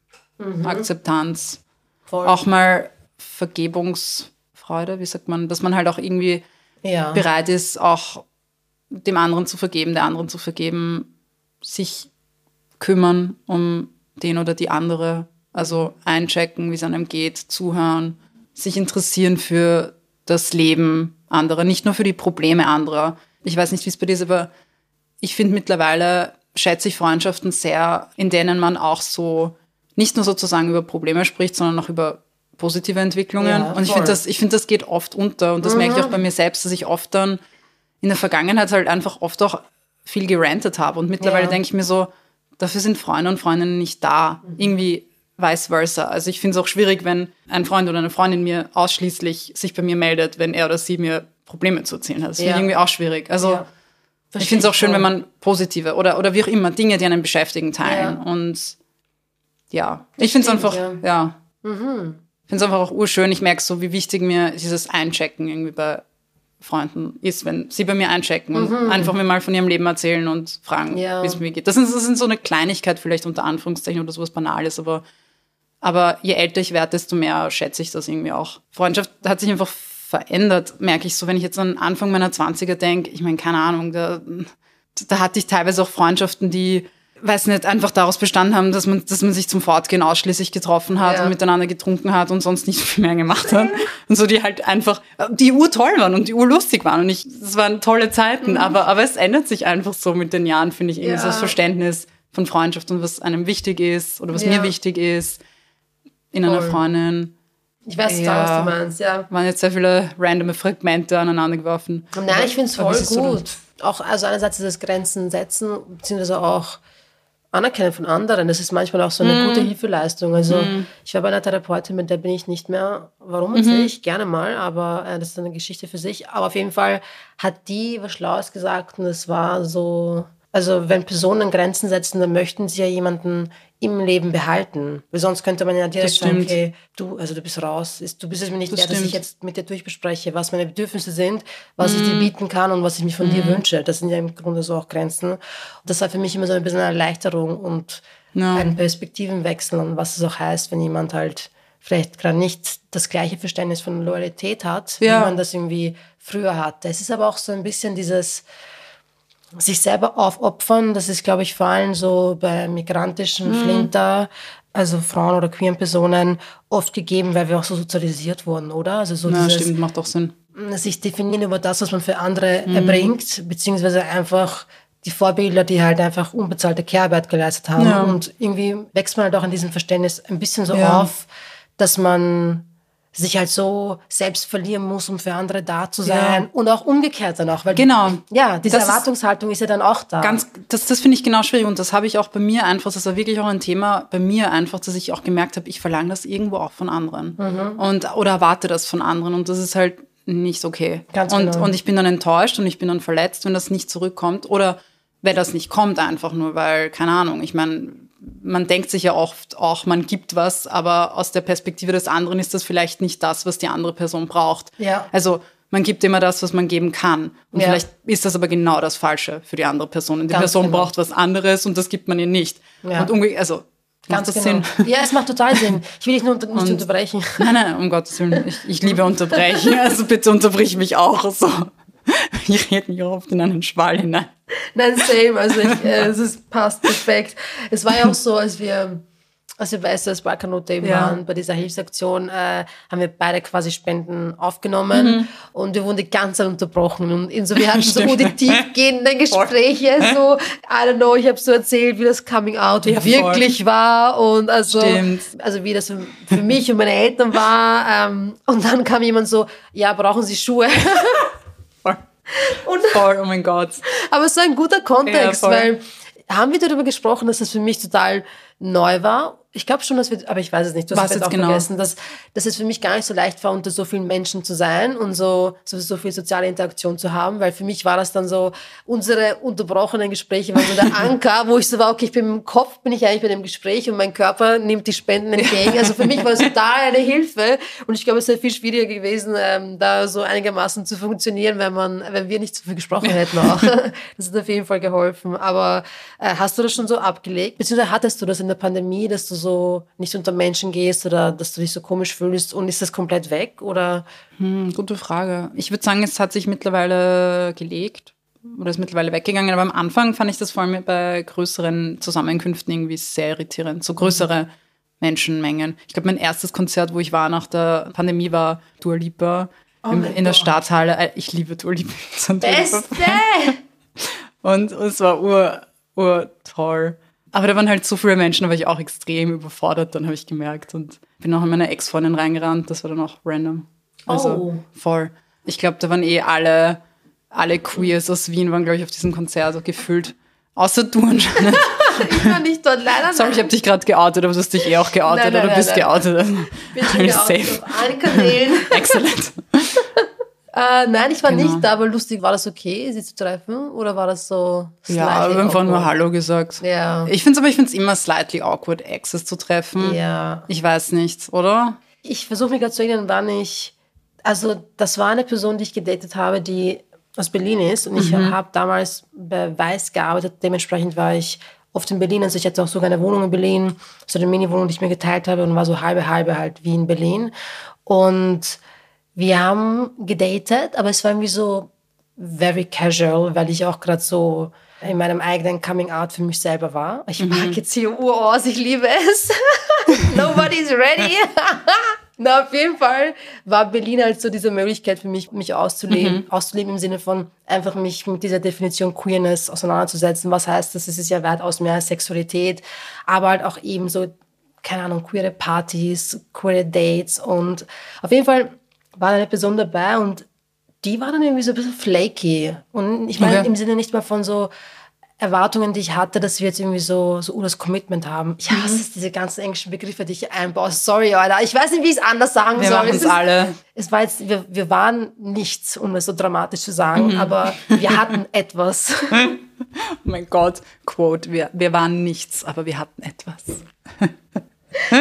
Akzeptanz, Voll. auch mal Vergebungsfreude, wie sagt man, dass man halt auch irgendwie ja. bereit ist, auch dem anderen zu vergeben, der anderen zu vergeben, sich kümmern um den oder die andere, also einchecken, wie es einem geht, zuhören, sich interessieren für das Leben anderer, nicht nur für die Probleme anderer. Ich weiß nicht, wie es bei dir ist, aber ich finde mittlerweile schätze ich Freundschaften sehr, in denen man auch so nicht nur sozusagen über Probleme spricht, sondern auch über positive Entwicklungen. Ja, und ich finde das, ich finde, das geht oft unter. Und das merke ich auch bei mir selbst, dass ich oft dann in der Vergangenheit halt einfach oft auch viel gerantet habe. Und mittlerweile Ja. denke ich mir so, dafür sind Freunde und Freundinnen nicht da. Irgendwie vice versa. Also ich finde es auch schwierig, wenn ein Freund oder eine Freundin mir ausschließlich sich bei mir meldet, wenn er oder sie mir Probleme zu erzählen hat. Das finde Ja. ich irgendwie auch schwierig. Also Ja. ich finde es auch schön, wenn man positive oder, oder wie auch immer Dinge, die einen beschäftigen, teilen. Und ja, ich finde es einfach, ja. Mhm. Finde es einfach auch urschön. Ich merke so, wie wichtig mir dieses Einchecken irgendwie bei Freunden ist, wenn sie bei mir einchecken und einfach mir mal von ihrem Leben erzählen und fragen, Mhm. Ja. wie es mir geht. Das, ist, das sind so eine Kleinigkeit vielleicht unter Anführungszeichen oder sowas Banales, aber Aber je älter ich werde, desto mehr schätze ich das irgendwie auch. Freundschaft hat sich einfach verändert, merke ich so, wenn ich jetzt an Anfang meiner 20er denke. Ich meine, keine Ahnung, da, da hatte ich teilweise auch Freundschaften, die weiß nicht, einfach daraus bestanden haben, dass man, dass man sich zum Fortgehen ausschließlich getroffen hat ja. und miteinander getrunken hat und sonst nicht viel mehr gemacht hat. und so, die halt einfach, die Uhr toll waren und die Uhr lustig waren und ich, das waren tolle Zeiten, mhm. aber, aber es ändert sich einfach so mit den Jahren, finde ich, irgendwie ja. so das Verständnis von Freundschaft und was einem wichtig ist oder was ja. mir wichtig ist in einer Freundin. Ich weiß ja, was du meinst, ja. Waren jetzt sehr viele randome Fragmente aneinander geworfen. Nein, ich finde es voll gut. Auch, also einerseits ist es Grenzen setzen, beziehungsweise auch Anerkennen von anderen. Das ist manchmal auch so eine mm. gute Hilfeleistung. Also mm. ich war bei einer Therapeutin, mit der bin ich nicht mehr. Warum mhm. ich? Gerne mal, aber äh, das ist eine Geschichte für sich. Aber auf jeden Fall hat die was Schlaues gesagt und es war so, also wenn Personen Grenzen setzen, dann möchten sie ja jemanden im Leben behalten. Weil sonst könnte man ja direkt sagen, okay, du, also du bist raus, du bist es mir nicht das wert, dass ich jetzt mit dir durchbespreche, was meine Bedürfnisse sind, was mm. ich dir mhm. bieten kann und was ich mir von mm. dir mhm. wünsche. Das sind ja im Grunde so auch Grenzen. Und das war für mich immer so ein bisschen eine Erleichterung und no. ein Perspektivenwechsel und was es auch heißt, wenn jemand halt vielleicht gerade nicht das gleiche Verständnis von Loyalität hat, ja. wie man das irgendwie früher hatte. Es ist aber auch so ein bisschen dieses, sich selber aufopfern, das ist, glaube ich, vor allem so bei migrantischen mhm. Flinter, also Frauen oder queeren Personen, oft gegeben, weil wir auch so sozialisiert wurden, oder? Also so ja, dieses, stimmt, macht doch Sinn. Sich definieren über das, was man für andere mhm. erbringt, beziehungsweise einfach die Vorbilder, die halt einfach unbezahlte Kehrarbeit geleistet haben. Ja. Und irgendwie wächst man halt auch in diesem Verständnis ein bisschen so ja. auf, dass man sich halt so selbst verlieren muss, um für andere da zu sein. Ja. Und auch umgekehrt dann auch. Weil genau. Ja, diese das Erwartungshaltung ist, ist, ja dann auch da. Ganz, das, das finde ich genau schwierig. Und das habe ich auch bei mir einfach, das war wirklich auch ein Thema bei mir einfach, dass ich auch gemerkt habe, ich verlange das irgendwo auch von anderen. Mhm. Und, oder erwarte das von anderen. Und das ist halt nicht okay. Ganz und, genau. und ich bin dann enttäuscht und ich bin dann verletzt, wenn das nicht zurückkommt. Oder wenn das nicht kommt, einfach nur, weil, keine Ahnung, ich meine, man denkt sich ja oft auch, man gibt was, aber aus der Perspektive des anderen ist das vielleicht nicht das, was die andere Person braucht. Ja. Also man gibt immer das, was man geben kann. Und ja. vielleicht ist das aber genau das Falsche für die andere Person. Und die Ganz Person genau. braucht was anderes und das gibt man ihr nicht. Ja. Und umgekehrt, also Ganz macht das genau. Sinn? Ja, es macht total Sinn. Ich will dich nur nicht und, unterbrechen. Nein, nein, um Gottes Willen. Ich, ich liebe unterbrechen. Also bitte unterbrich mich auch so. Ich rede mich oft in einen Schwall hinein. Nein, same. Also ich, äh, es ist, passt perfekt. Es war ja auch so, als wir als wir bei SOS Balkanot eben ja. waren, bei dieser Hilfsaktion, äh, haben wir beide quasi Spenden aufgenommen mhm. und wir wurden die ganze Zeit unterbrochen. Und wir hatten so die tiefgehenden Gespräche, so, I don't know, ich habe so erzählt, wie das Coming Out ja, wirklich voll. war und also, also wie das für mich und meine Eltern war. Ähm, und dann kam jemand so, ja, brauchen Sie Schuhe? Und, voll, oh mein Gott. Aber es ist ein guter Kontext, ja, weil haben wir darüber gesprochen, dass das für mich total neu war ich glaube schon, dass wir, aber ich weiß es nicht, du hast es auch genau? vergessen, dass, dass es für mich gar nicht so leicht war, unter so vielen Menschen zu sein und so, so, so viel soziale Interaktion zu haben, weil für mich war das dann so, unsere unterbrochenen Gespräche waren so der Anker, wo ich so war, okay, ich bin im Kopf, bin ich eigentlich bei dem Gespräch und mein Körper nimmt die Spenden entgegen. Also für mich war es total eine Hilfe und ich glaube, es wäre viel schwieriger gewesen, ähm, da so einigermaßen zu funktionieren, wenn man, wenn wir nicht so viel gesprochen hätten auch. Das hat auf jeden Fall geholfen. Aber äh, hast du das schon so abgelegt? Beziehungsweise hattest du das in der Pandemie, dass du so nicht unter Menschen gehst oder dass du dich so komisch fühlst und ist das komplett weg oder? Hm, gute Frage. Ich würde sagen, es hat sich mittlerweile gelegt oder ist mittlerweile weggegangen, aber am Anfang fand ich das vor allem bei größeren Zusammenkünften irgendwie sehr irritierend, so größere Menschenmengen. Ich glaube, mein erstes Konzert, wo ich war nach der Pandemie, war Dua Lipa oh in, in der Stadthalle. Äh, ich liebe Dua Lipa. Beste! und, und es war ur, ur toll. Aber da waren halt so viele Menschen, da war ich auch extrem überfordert, dann habe ich gemerkt. Und bin auch an meine Ex-Freundin reingerannt, das war dann auch random. Also oh. voll. Ich glaube, da waren eh alle, alle Queers aus Wien, waren, glaube ich, auf diesem Konzert so gefühlt. Außer du anscheinend. ich war nicht dort, leider Sorry, ich habe dich gerade geoutet, aber du hast dich eh auch geoutet nein, nein, oder du bist nein, geoutet. Bin schon geoutet safe. auf allen Kanälen. Excellent. Äh, nein, ich war genau. nicht da, aber lustig. War das okay, sie zu treffen? Oder war das so Ja, wir haben einfach nur Hallo gesagt. Ja. Ich finde es aber, ich finde es immer slightly awkward, Exes zu treffen. Ja. Ich weiß nicht, oder? Ich versuche mich gerade zu erinnern, wann ich, also das war eine Person, die ich gedatet habe, die aus Berlin ist und mhm. ich habe damals bei Weiß gearbeitet. Dementsprechend war ich oft in Berlin. Also ich hatte auch sogar eine Wohnung in Berlin, so eine Mini-Wohnung, die ich mir geteilt habe und war so halbe, halbe halt wie in Berlin. Und wir haben gedatet, aber es war irgendwie so very casual, weil ich auch gerade so in meinem eigenen Coming Out für mich selber war. Ich mag mhm. jetzt hier Uros, ich liebe es. Nobody's ready. Na, auf jeden Fall war Berlin halt so diese Möglichkeit für mich, mich auszuleben. Mhm. Auszuleben im Sinne von einfach mich mit dieser Definition Queerness auseinanderzusetzen. Was heißt das? Es ist ja weitaus mehr als Sexualität, aber halt auch eben so, keine Ahnung, queere Partys, queere Dates und auf jeden Fall war eine Person dabei und die war dann irgendwie so ein bisschen flaky. Und ich meine okay. im Sinne nicht mal von so, Erwartungen, die ich hatte, dass wir jetzt irgendwie so, so das Commitment haben. Ich hasse mhm. es, diese ganzen englischen Begriffe, die ich einbaue. Sorry, Alter. Ich weiß nicht, wie ich es anders sagen wir soll. Wir es alle. Es war jetzt, wir, wir waren nichts, um es so dramatisch zu sagen, mhm. aber wir hatten etwas. oh mein Gott, Quote, wir, wir waren nichts, aber wir hatten etwas.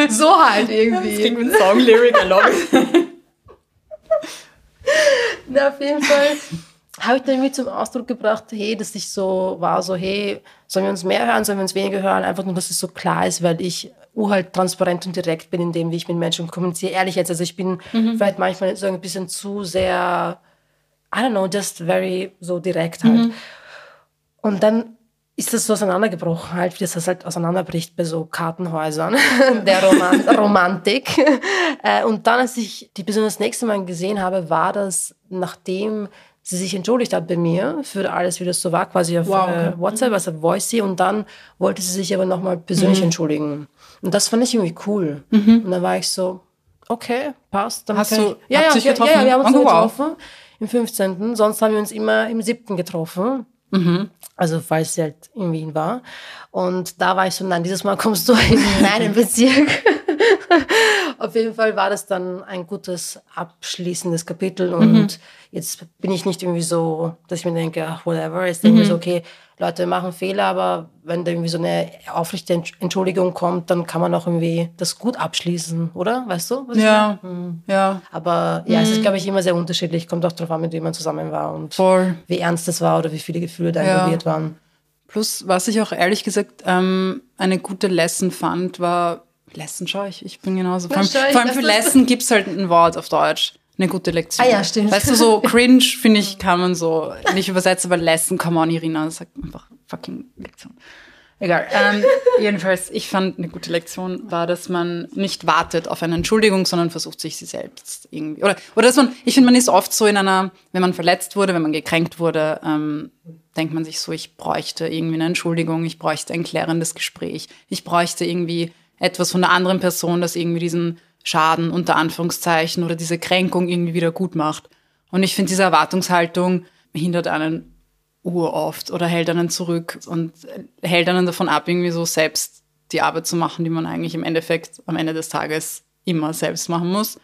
so halt irgendwie. Das klingt wie ein Song-Lyric, I love it. Na, auf jeden Fall habe ich dann irgendwie zum Ausdruck gebracht, hey, dass ich so war, so, hey, sollen wir uns mehr hören, sollen wir uns weniger hören? Einfach nur, dass es so klar ist, weil ich urhalt transparent und direkt bin in dem, wie ich mit Menschen kommuniziere. Ehrlich jetzt, also ich bin mhm. vielleicht manchmal so ein bisschen zu sehr, I don't know, just very so direkt halt. Mhm. Und dann ist das so auseinandergebrochen, halt, wie das halt auseinanderbricht bei so Kartenhäusern der Roman Romantik. Äh, und dann, als ich die Person das nächste Mal gesehen habe, war das, nachdem sie sich entschuldigt hat bei mir für alles, wie das so war, quasi auf wow, okay. äh, WhatsApp, also Voicey. Und dann wollte sie sich aber nochmal persönlich mhm. entschuldigen. Und das fand ich irgendwie cool. Mhm. Und dann war ich so, okay, passt. Dann Hast du, ich, ja, ja, ja, getroffen? Ja, wir haben uns oh, getroffen. Im 15. Sonst haben wir uns immer im 7. getroffen. Mhm. Also falls sie halt in Wien war. Und da war ich so, nein, dieses Mal kommst du in meinen Bezirk. Auf jeden Fall war das dann ein gutes abschließendes Kapitel und mhm. jetzt bin ich nicht irgendwie so, dass ich mir denke, ach, whatever. Jetzt denke ich mhm. so, okay, Leute machen Fehler, aber wenn da irgendwie so eine aufrichtige Entschuldigung kommt, dann kann man auch irgendwie das gut abschließen, oder? Weißt du? ja, mhm. ja. Aber ja, es ist, mhm. glaube ich, immer sehr unterschiedlich. Kommt auch darauf an, mit wem man zusammen war und Voll. wie ernst das war oder wie viele Gefühle da ja. involviert waren. Plus, was ich auch ehrlich gesagt ähm, eine gute Lesson fand, war, Lesson schaue ich, ich bin genauso. Vor allem, vor allem für Lesson gibt es halt ein Wort auf Deutsch. Eine gute Lektion. Ah ja, stimmt. Weißt du, so cringe, finde ich, kann man so nicht übersetzen, aber Lesson, come on, Irina, sagt einfach fucking Lektion. Egal. Ähm, jedenfalls, ich fand eine gute Lektion war, dass man nicht wartet auf eine Entschuldigung, sondern versucht sich sie selbst irgendwie. Oder, oder dass man, ich finde, man ist oft so in einer, wenn man verletzt wurde, wenn man gekränkt wurde, ähm, denkt man sich so, ich bräuchte irgendwie eine Entschuldigung, ich bräuchte ein klärendes Gespräch, ich bräuchte irgendwie etwas von der anderen Person, das irgendwie diesen Schaden unter Anführungszeichen oder diese Kränkung irgendwie wieder gut macht. Und ich finde, diese Erwartungshaltung hindert einen uroft oder hält einen zurück und hält einen davon ab, irgendwie so selbst die Arbeit zu machen, die man eigentlich im Endeffekt am Ende des Tages immer selbst machen muss.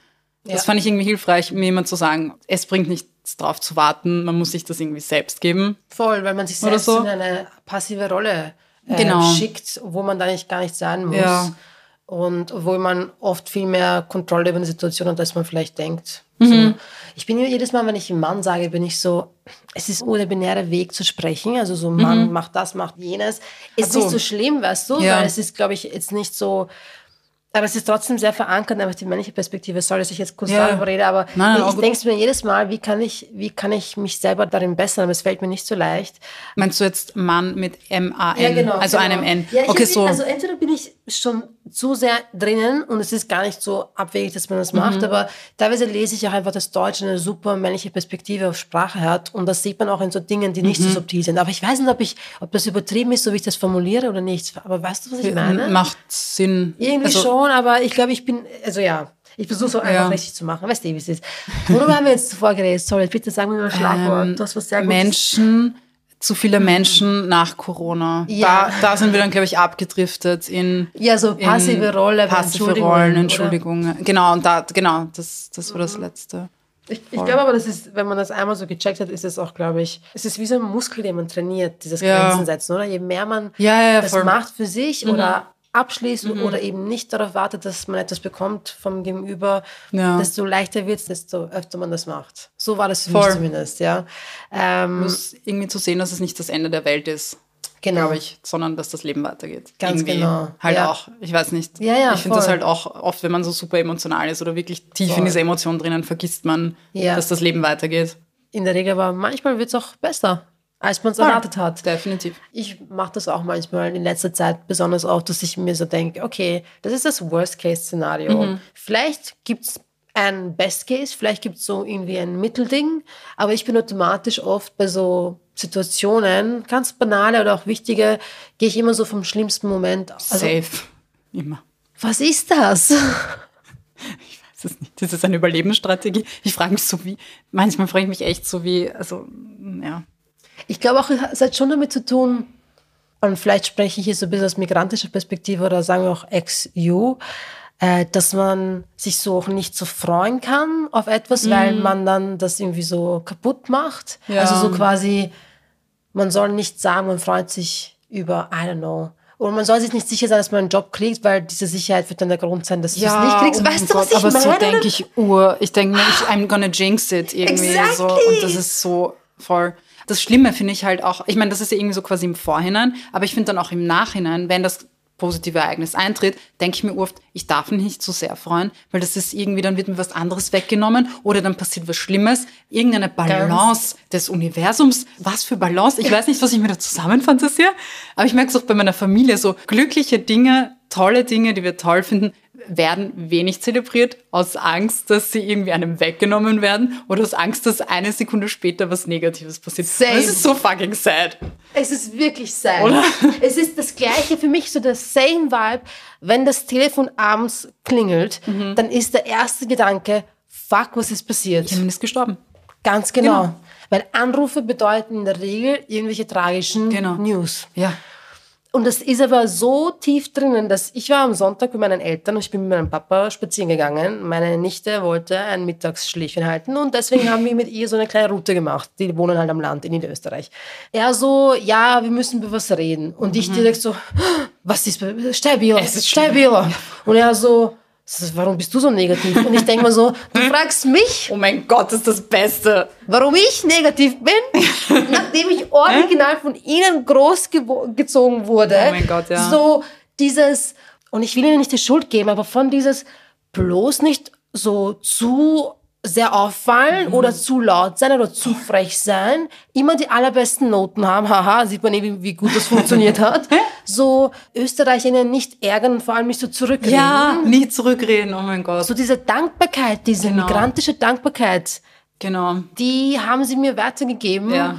Ja. Das fand ich irgendwie hilfreich, mir jemand zu sagen, es bringt nichts drauf zu warten, man muss sich das irgendwie selbst geben. Voll, weil man sich selbst so. in eine passive Rolle äh, genau. schickt, wo man da nicht gar nicht sein muss. Ja. Und wo man oft viel mehr Kontrolle über eine Situation hat, als man vielleicht denkt. Mhm. So. Ich bin jedes Mal, wenn ich Mann sage, bin ich so, es ist ohne binäre Weg zu sprechen. Also so, Mann mhm. macht das, macht jenes. Ist so. nicht so schlimm, weißt du? Ja. Weil es ist, glaube ich, jetzt nicht so, aber es ist trotzdem sehr verankert, einfach die männliche Perspektive. Sorry, dass ich jetzt kurz ja. darüber rede, aber nein, nein, ich denke mir jedes Mal, wie kann ich, wie kann ich mich selber darin bessern? Aber es fällt mir nicht so leicht. Meinst du jetzt Mann mit M-A-N? Ja, genau. Also genau. einem N. Ja, okay, so. Also entweder bin ich schon zu sehr drinnen und es ist gar nicht so abwegig, dass man das mhm. macht, aber teilweise lese ich auch einfach, dass Deutsch eine super männliche Perspektive auf Sprache hat und das sieht man auch in so Dingen, die nicht mhm. so subtil sind. Aber ich weiß nicht, ob ich, ob das übertrieben ist, so wie ich das formuliere oder nicht. Aber weißt du, was ich meine? Macht Sinn. Irgendwie also, schon, aber ich glaube, ich bin, also ja, ich versuche so einfach ja. richtig zu machen. Weißt du, wie es ist. Worüber haben wir jetzt zuvor geredet? Sorry, bitte sagen wir mal Schlagwort. Ähm, du hast was sehr Gutes. Menschen, zu viele Menschen nach Corona. Ja. Da, da sind wir dann, glaube ich, abgedriftet in. Ja, so passive Rolle, passive Rollen, Entschuldigungen. Genau, und da, genau, das, das war das Letzte. Ich, ich glaube aber, das ist, wenn man das einmal so gecheckt hat, ist es auch, glaube ich, es ist wie so ein Muskel, den man trainiert, dieses ja. Grenzen setzen, oder? Je mehr man ja, ja, das macht für sich mhm. oder abschließt mhm. oder eben nicht darauf wartet, dass man etwas bekommt vom Gegenüber, ja. desto leichter wird es, desto öfter man das macht. So war das für Voll. mich zumindest, ja. Ähm, muss irgendwie zu sehen, dass es nicht das Ende der Welt ist. Genau. glaube ich, sondern dass das Leben weitergeht. Ganz Irgendwie genau. Halt Ja. auch, ich weiß nicht. Ja, ja, ich finde das halt auch oft, wenn man so super emotional ist oder wirklich tief Voll. in dieser Emotion drinnen, vergisst man, Ja. dass das Leben weitergeht. In der Regel, aber manchmal wird es auch besser, als man es erwartet hat. Definitiv. Ich mache das auch manchmal in letzter Zeit besonders oft, dass ich mir so denke, okay, das ist das Worst-Case-Szenario. Vielleicht gibt es ein Best-Case, vielleicht gibt es so irgendwie ein Mittelding, aber ich bin automatisch oft bei so Situationen, ganz banale oder auch wichtige, gehe ich immer so vom schlimmsten Moment. Also, Safe. Immer. was ist das? Das ist, nicht, das ist eine Überlebensstrategie. Ich frage mich so wie, manchmal frage ich mich echt so wie, also, ja. Ich glaube auch, es hat schon damit zu tun, und vielleicht spreche ich hier so ein bisschen aus migrantischer Perspektive oder sagen wir auch ex-you, äh, dass man sich so auch nicht so freuen kann auf etwas, weil man dann das irgendwie so kaputt macht. Ja. Also so quasi, man soll nicht sagen, man freut sich über, I don't know. Und man soll sich nicht sicher sein, dass man einen Job kriegt, weil diese Sicherheit wird dann der Grund sein, dass du es nicht kriegst. oh weißt du, was Gott, ich aber meine? so denke ich Ur. Ich denke ich, I'm gonna jinx it irgendwie so. Exactly. Und das ist so voll. Das Schlimme finde ich halt auch, ich meine, das ist ja irgendwie so quasi im Vorhinein, aber ich finde dann auch im Nachhinein, wenn das positive Ereignis eintritt, denke ich mir oft, ich darf mich nicht so sehr freuen, weil das ist irgendwie, dann wird mir was anderes weggenommen oder dann passiert was Schlimmes. Irgendeine Balance des Universums. Was für Balance? Ich weiß nicht, was ich mir da zusammenfantasiere, aber ich merke es auch bei meiner Familie, so glückliche Dinge, tolle Dinge, die wir toll finden, werden wenig zelebriert, aus Angst, dass sie irgendwie einem weggenommen werden oder aus Angst, dass eine Sekunde später was Negatives passiert. Same. Das ist so fucking sad. Es ist wirklich sad. Oder? Es ist das Gleiche für mich, so der same Vibe. Wenn das Telefon abends klingelt, Mhm. dann ist der erste Gedanke, fuck, was ist passiert? Jemand ist gestorben. Ganz genau. Genau. Weil Anrufe bedeuten in der Regel irgendwelche tragischen Genau. News. Ja. Und das ist aber so tief drinnen, dass ich war am Sonntag mit meinen Eltern und ich bin mit meinem Papa spazieren gegangen. Meine Nichte wollte ein Mittagsschläfchen halten und deswegen haben wir mit ihr so eine kleine Route gemacht. Die wohnen halt am Land in Niederösterreich. Er so, ja, wir müssen über was reden. Und ich direkt so, was ist, ist stabil. Und er so, warum bist du so negativ? Und ich denke mir so, du fragst mich, Oh mein Gott, das ist das Beste. warum ich negativ bin, nachdem ich original von ihnen großgezogen wurde. Oh mein Gott, ja. So dieses, und ich will ihnen nicht die Schuld geben, aber von dieses bloß nicht so zu sehr auffallen Mhm. oder zu laut sein oder zu frech sein, immer die allerbesten Noten haben, haha, sieht man eben, wie gut das funktioniert hat, so Österreicherinnen nicht ärgern und vor allem nicht so zurückreden. Ja, nie zurückreden, oh mein Gott. So diese Dankbarkeit, diese Genau. migrantische Dankbarkeit, Genau. die haben sie mir weitergegeben. Ja.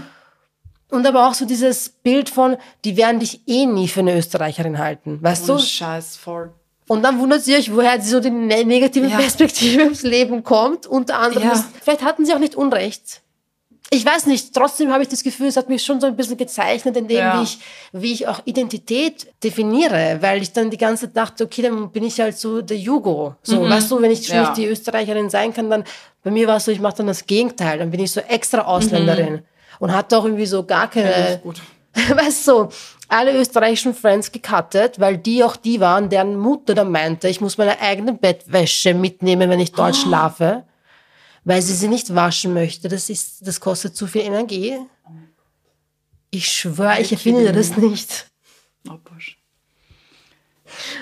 Und aber auch so dieses Bild von, die werden dich eh nie für eine Österreicherin halten, weißt So du? Scheiß voll. Und dann wundert sie euch, woher so die ne negative Ja. Perspektive ins Leben kommt. Unter anderem, Ja. ist, vielleicht hatten sie auch nicht Unrecht. Ich weiß nicht, trotzdem habe ich das Gefühl, es hat mich schon so ein bisschen gezeichnet, in dem, Ja. wie, ich, wie ich auch Identität definiere, weil ich dann die ganze Zeit dachte, okay, dann bin ich halt so der Jugo. So, weißt du, wenn ich schon Mhm. Nicht die Österreicherin sein kann, dann bei mir war es so, ich mache dann das Gegenteil, dann bin ich so extra Ausländerin und hatte auch irgendwie so gar keine, weißt du, alle österreichischen Friends gecuttet, weil die auch die waren, deren Mutter dann meinte, ich muss meine eigene Bettwäsche mitnehmen, wenn ich dort schlafe, weil sie sie nicht waschen möchte. Das ist, das kostet zu viel Energie. Ich schwöre, ich erfinde das nicht. Oh.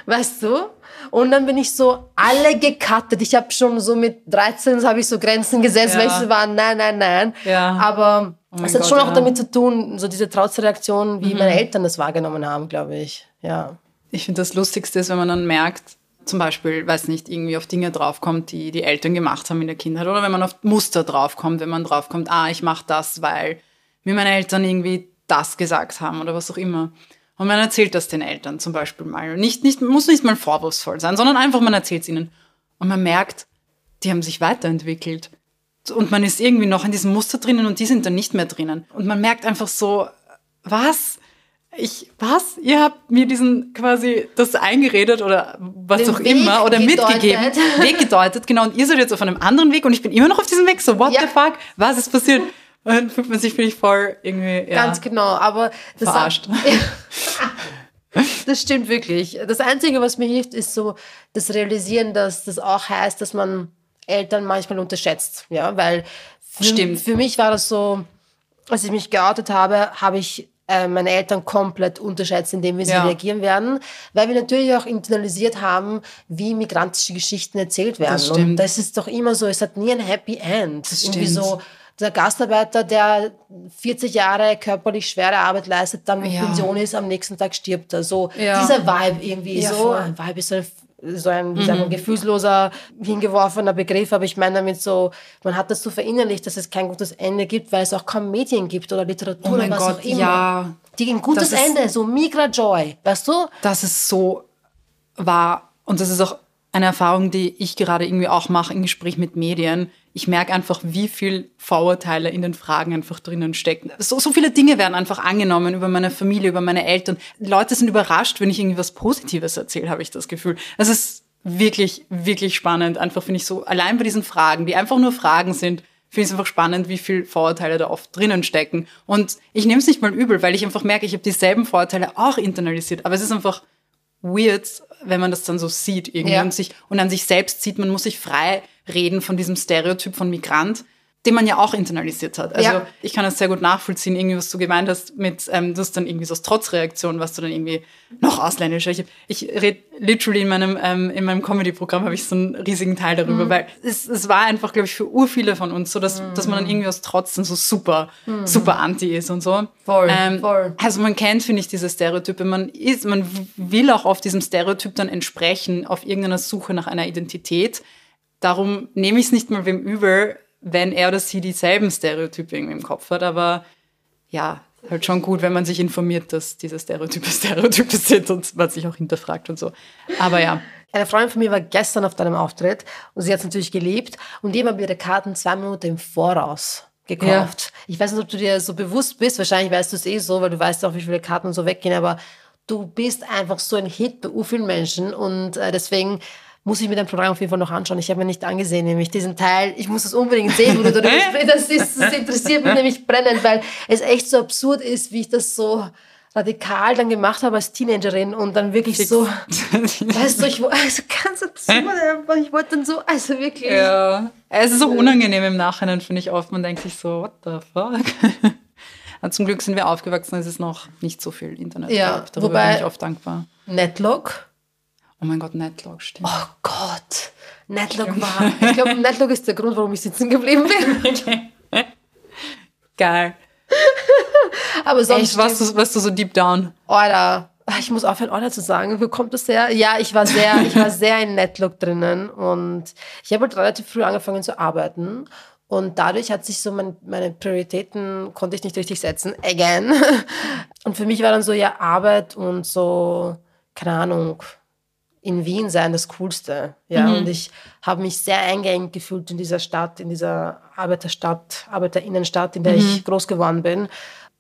Weißt du? Und dann bin ich so alle gecuttet. Ich habe schon so mit 13 habe ich so Grenzen gesetzt, Ja. weil ich so war, nein, nein, nein. Ja. Aber mein es hat Gott, schon auch ja. Mhm. damit zu tun, so diese Trauzreaktion, wie meine Eltern das wahrgenommen haben, glaube ich. Ja. Ich finde, das Lustigste ist, wenn man dann merkt, zum Beispiel, weiß nicht, irgendwie auf Dinge draufkommt, die die Eltern gemacht haben in der Kindheit. Oder wenn man auf Muster draufkommt, wenn man draufkommt, ah, ich mache das, weil mir meine Eltern irgendwie das gesagt haben oder was auch immer. Und man erzählt das den Eltern zum Beispiel mal. Nicht, nicht, muss nicht mal vorwurfsvoll sein, sondern einfach, man erzählt es ihnen. Und man merkt, die haben sich weiterentwickelt. Und man ist irgendwie noch in diesem Muster drinnen und die sind dann nicht mehr drinnen. Und man merkt einfach so, was? Ich, was? Ihr habt mir diesen quasi das eingeredet oder was Den auch Weg immer oder gedeutet. mitgegeben. Weg gedeutet, genau. Und ihr seid jetzt auf einem anderen Weg und ich bin immer noch auf diesem Weg. So, what Ja. the fuck? Was ist passiert? Und dann fühlt man sich, finde ich, voll irgendwie, ja. Ganz genau, aber das, Verarscht. das stimmt wirklich. Das Einzige, was mir hilft, ist so das Realisieren, dass das auch heißt, dass man Eltern manchmal unterschätzt. Ja, weil für, Stimmt. für mich war das so, als ich mich geoutet habe, habe ich äh, meine Eltern komplett unterschätzen, indem wir sie Ja. reagieren werden, weil wir natürlich auch internalisiert haben, wie migrantische Geschichten erzählt werden. Das Und stimmt. das ist doch immer so, es hat nie ein Happy End. Das Irgendwie stimmt. so der Gastarbeiter, der 40 Jahre körperlich schwere Arbeit leistet, dann in Ja. Pension ist, am nächsten Tag stirbt er. So Ja. dieser Vibe irgendwie Ja, so. voll. Ein Vibe ist so ein so ein, sagen wir, gefühlsloser, hingeworfener Begriff, aber ich meine damit so, man hat das so verinnerlicht, dass es kein gutes Ende gibt, weil es auch kaum Medien gibt oder Literatur Oh oder was Gott, auch immer. ja. Die ein gutes Das ist- Ende, so Migra Joy, weißt du? dass es so war. Und das ist auch eine Erfahrung, die ich gerade irgendwie auch mache im Gespräch mit Medien. Ich merke einfach, wie viel Vorurteile in den Fragen einfach drinnen stecken. So, so viele Dinge werden einfach angenommen über meine Familie, über meine Eltern. Leute sind überrascht, wenn ich irgendwie was Positives erzähle, habe ich das Gefühl. Das ist wirklich, wirklich spannend. Einfach finde ich so, allein bei diesen Fragen, die einfach nur Fragen sind, finde ich es einfach spannend, wie viel Vorurteile da oft drinnen stecken. Und ich nehme es nicht mal übel, weil ich einfach merke, ich habe dieselben Vorurteile auch internalisiert. Aber es ist einfach weird, wenn man das dann so sieht irgendwie Ja. und sich und an sich selbst sieht, man muss sich frei reden von diesem Stereotyp von Migrant, den man ja auch internalisiert hat. Also Ja. ich kann das sehr gut nachvollziehen, irgendwie was du gemeint hast mit, ähm, das dann irgendwie so Trotzreaktion, was du dann irgendwie noch ausländischer. Ich, ich rede literally in meinem ähm, in meinem Comedy-Programm habe ich so einen riesigen Teil Mhm. darüber, weil es, es war einfach, glaube ich, für ur viele von uns so, dass, dass man dann irgendwie aus Trotz dann so super super anti ist und so. Mhm. Voll, ähm, voll. also man kennt, finde ich, diese Stereotype. Man ist, man will auch auf diesem Stereotyp dann entsprechen, auf irgendeiner Suche nach einer Identität. Darum nehme ich es nicht mal wem übel, wenn er oder sie dieselben Stereotype irgendwie im Kopf hat. Aber ja, halt schon gut, wenn man sich informiert, dass diese Stereotype Stereotype sind und man sich auch hinterfragt und so. Aber ja, Eine Freundin von mir war gestern auf deinem Auftritt und sie hat es natürlich geliebt und die haben ihre Karten zwei Minuten im Voraus gekauft. Ich weiß nicht, ob du dir so bewusst bist, wahrscheinlich weißt du es eh so, weil du weißt auch, wie viele Karten so weggehen, aber du bist einfach so ein Hit bei vielen Menschen und äh, deswegen muss ich mir dein Programm auf jeden Fall noch anschauen. Ich habe mir nicht angesehen, nämlich diesen Teil. Ich muss es unbedingt sehen, wo du darüber sprichst. Das, das interessiert mich nämlich brennend, weil es echt so absurd ist, wie ich das so radikal dann gemacht habe als Teenagerin und dann wirklich so, weißt du, ich also ganz absurd einfach. Ich wollte dann so, also wirklich. Ja. Es ist auch unangenehm im Nachhinein, finde ich oft. Man denkt sich so, what the fuck? Aber Zum Glück sind wir aufgewachsen, es ist noch nicht so viel Internet. Ja, gab. Darüber wobei- bin ich oft dankbar. Netlog. Oh mein Gott, Netlog, stimmt. Oh Gott. Netlog war. Ich glaube, Netlog ist der Grund, warum ich sitzen geblieben bin. Geil. Aber sonst. Echt, warst du, warst du so deep down? Alter. Ich muss aufhören, Alter zu sagen. Wo kommt das her? Ja, ich war sehr, ich war sehr in Netlog drinnen und ich habe halt relativ früh angefangen zu arbeiten. Und dadurch hat sich so mein, meine Prioritäten konnte ich nicht richtig setzen. Again. Und für mich war dann so, ja, Arbeit und so, keine Ahnung, in Wien sein das Coolste. Ja, und ich habe mich sehr eingeengt gefühlt in dieser Stadt, in dieser Arbeiterstadt, Arbeiterinnenstadt, in der ich groß geworden bin.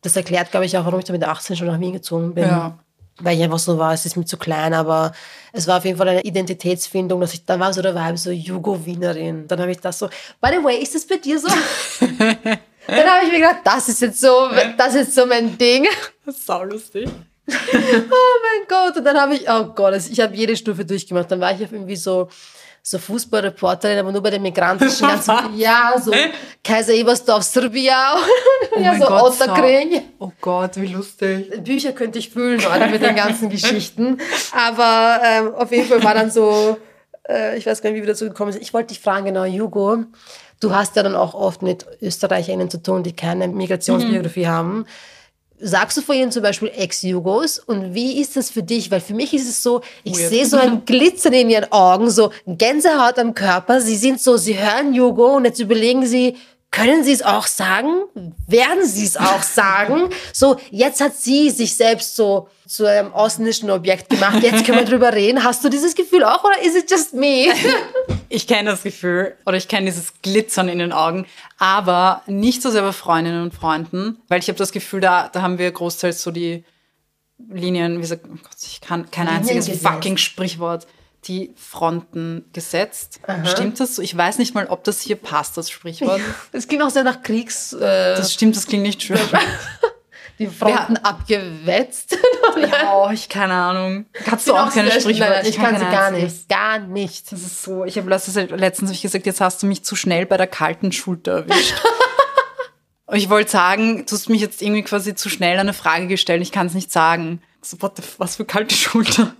Das erklärt, glaube ich, auch, warum ich dann mit 18 schon nach Wien gezogen bin. Ja. Weil ich einfach so war, es ist mir zu klein, aber es war auf jeden Fall eine Identitätsfindung, dass ich, dann war so der Vibe, so Jugo-Wienerin. Dann habe ich das so, by the way, ist das bei dir so? dann habe ich mir gedacht, das ist jetzt so, das ist so mein Ding. Das ist saulustig. Oh mein Gott. Und dann habe ich, oh Gott, also ich habe jede Stufe durchgemacht. Dann war ich auf irgendwie so, so Fußballreporterin, aber nur bei den migrantischen ganzen, ja, so Kaiser Ebersdorf, Serbia, Oh ja, so Otterkring. Oh Gott, wie lustig. Bücher könnte ich füllen, oder mit den ganzen Geschichten. Aber ähm, auf jeden Fall war dann so, äh, ich weiß gar nicht, wie wir dazu gekommen sind. Ich wollte dich fragen, genau, Hugo, du hast ja dann auch oft mit ÖsterreicherInnen zu tun, die keine Migrationsbiografie haben. Sagst du vor ihnen zum Beispiel Ex-Jugos und wie ist das für dich? Weil für mich ist es so, ich Weird. sehe so ein Glitzern in ihren Augen, so Gänsehaut am Körper. Sie sind so, sie hören Jugo und jetzt überlegen sie, können Sie es auch sagen? Werden Sie es auch sagen? So, jetzt hat sie sich selbst so zu einem ausländischen Objekt gemacht. Jetzt können wir drüber reden. Hast du dieses Gefühl auch oder is it just me? Ich kenne das Gefühl oder ich kenne dieses Glitzern in den Augen, aber nicht so sehr bei Freundinnen und Freunden, weil ich habe das Gefühl, da, da haben wir großteils so die Linien, wie sagt, oh Gott, ich kann kein einziges fucking Sprichwort, die Fronten gesetzt. Stimmt das so? Ich weiß nicht mal, ob das hier passt, das Sprichwort. Das klingt auch sehr nach Kriegs, äh, Das stimmt, das klingt nicht schön. die Fronten abgewetzt. Ja, oh, ich keine Ahnung. Kannst du auch keine Nein, Sprichwörter? nein, ich kann sie kein gar nicht. Gar nicht. Das ist so, ich habe letztens, letztens hab ich gesagt, jetzt hast du mich zu schnell bei der kalten Schulter erwischt. Und ich wollte sagen, du hast mich jetzt irgendwie quasi zu schnell eine Frage gestellt. Ich kann es nicht sagen. So, what the, was für kalte Schulter.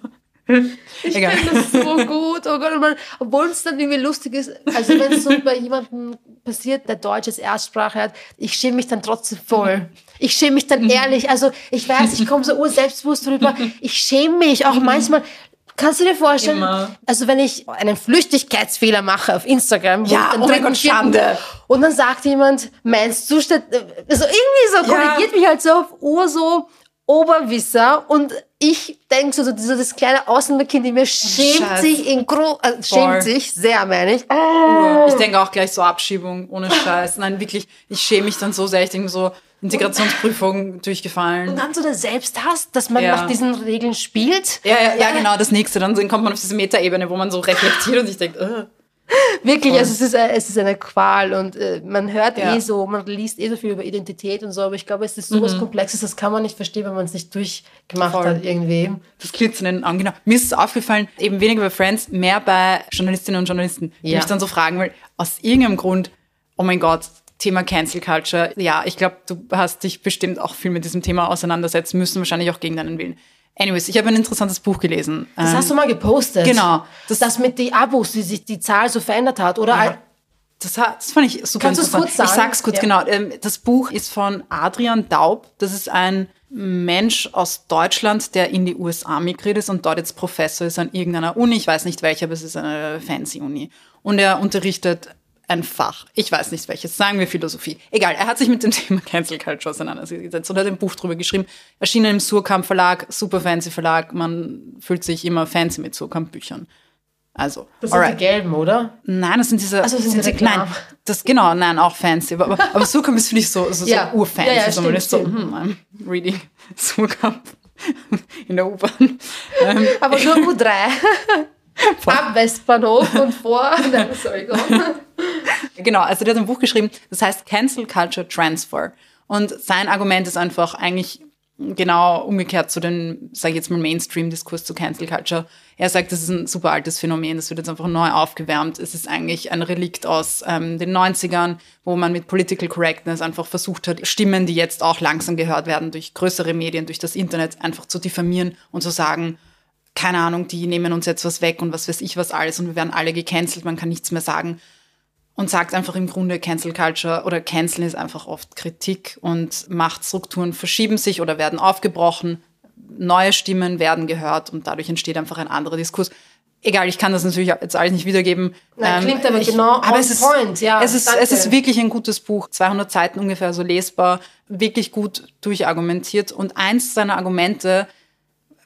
Ich finde das so gut. Oh Gott, man, obwohl es dann irgendwie lustig ist. Also wenn es so bei jemandem passiert, der Deutsch als Erstsprache hat, ich schäme mich dann trotzdem voll. Ich schäme mich dann ehrlich. Also ich weiß, ich komme so urselbstbewusst drüber. Ich schäme mich auch manchmal. Kannst du dir vorstellen, Immer. also wenn ich einen Flüchtigkeitsfehler mache auf Instagram, Ja, den oh mein Gott, Schande. und dann sagt jemand, meinst du also irgendwie so Ja. korrigiert mich halt so auf Ur so Oberwisser und ich denke so, so, so das kleine Ausländerkind in mir schämt Scheiß. sich in gro äh, schämt sich sehr, meine ich. Ich denke auch gleich so Abschiebung, ohne Scheiß. Nein, wirklich, ich schäme mich dann so sehr. Ich denke so, Integrationsprüfung durchgefallen. Und dann so der Selbsthass, dass man Ja. nach diesen Regeln spielt. Ja, ja, ja, genau, das nächste. Dann kommt man auf diese Metaebene, wo man so reflektiert und ich denke, äh. Wirklich, also es ist, äh, es ist eine Qual und äh, man hört Ja. eh so, man liest eh so viel über Identität und so, aber ich glaube, es ist so was Komplexes, das kann man nicht verstehen, wenn man es nicht durchgemacht Voll. hat irgendwie. das Glitzern Augen. Genau. Mir ist es aufgefallen, eben weniger bei Friends, mehr bei Journalistinnen und Journalisten, die Ja. mich dann so fragen, weil aus irgendeinem Grund, oh mein Gott, Thema Cancel Culture. Ja, ich glaube, du hast dich bestimmt auch viel mit diesem Thema auseinandersetzen müssen, wahrscheinlich auch gegen deinen Willen. Anyways, ich habe ein interessantes Buch gelesen. Das Ähm, hast du mal gepostet. genau. Das, das mit den Abos, wie sich die Zahl so verändert hat, oder? Ja. Das, das fand ich super Kannst interessant. kurz sagen? Ich sag's kurz, Ja. genau. Ähm, Das Buch ist von Adrian Daub. Das ist ein Mensch aus Deutschland, der in die USA migriert ist und dort jetzt Professor ist an irgendeiner Uni. Ich weiß nicht welche, aber es ist eine fancy Uni. Und er unterrichtet ein Fach. Ich weiß nicht welches. Sagen wir Philosophie. Egal. Er hat sich mit dem Thema Cancel Culture auseinandergesetzt und hat ein Buch drüber geschrieben. Erschienen im Surkamp Verlag. Super fancy Verlag. Man fühlt sich immer fancy mit Surkamp Büchern. Also, Das sind alright. die gelben, oder? Nein, das sind diese. Ach so, das sind sie- die Reklamen. Nein, das genau, nein, auch fancy. Aber, aber, Surkamp ist für dich so, so, Ja. so urfancy. Ja, ja, so, man ist so, hm, I'm reading Surkamp in der U-Bahn. Ähm, Aber nur U3. Ab Westbahnhof und vor. Nein, sorry, go. Genau, also der hat ein Buch geschrieben, das heißt Cancel Culture Transfer. Und sein Argument ist einfach eigentlich genau umgekehrt zu dem, sage ich jetzt mal, Mainstream-Diskurs zu Cancel Culture. Er sagt, das ist ein super altes Phänomen, das wird jetzt einfach neu aufgewärmt. Es ist eigentlich ein Relikt aus ähm, den 90ern, wo man mit Political Correctness einfach versucht hat, Stimmen, die jetzt auch langsam gehört werden durch größere Medien, durch das Internet, einfach zu diffamieren und zu sagen, keine Ahnung, die nehmen uns jetzt was weg und was weiß ich was alles und wir werden alle gecancelt, man kann nichts mehr sagen und sagt einfach im Grunde Cancel Culture oder Canceln ist einfach oft Kritik und Machtstrukturen verschieben sich oder werden aufgebrochen, neue Stimmen werden gehört und dadurch entsteht einfach ein anderer Diskurs. Egal, ich kann das natürlich jetzt alles nicht wiedergeben. Nein, klingt aber genau aber es ist, point, ja, Es ist, danke. es ist wirklich ein gutes Buch, 200 Seiten ungefähr so lesbar, wirklich gut durchargumentiert und eins seiner Argumente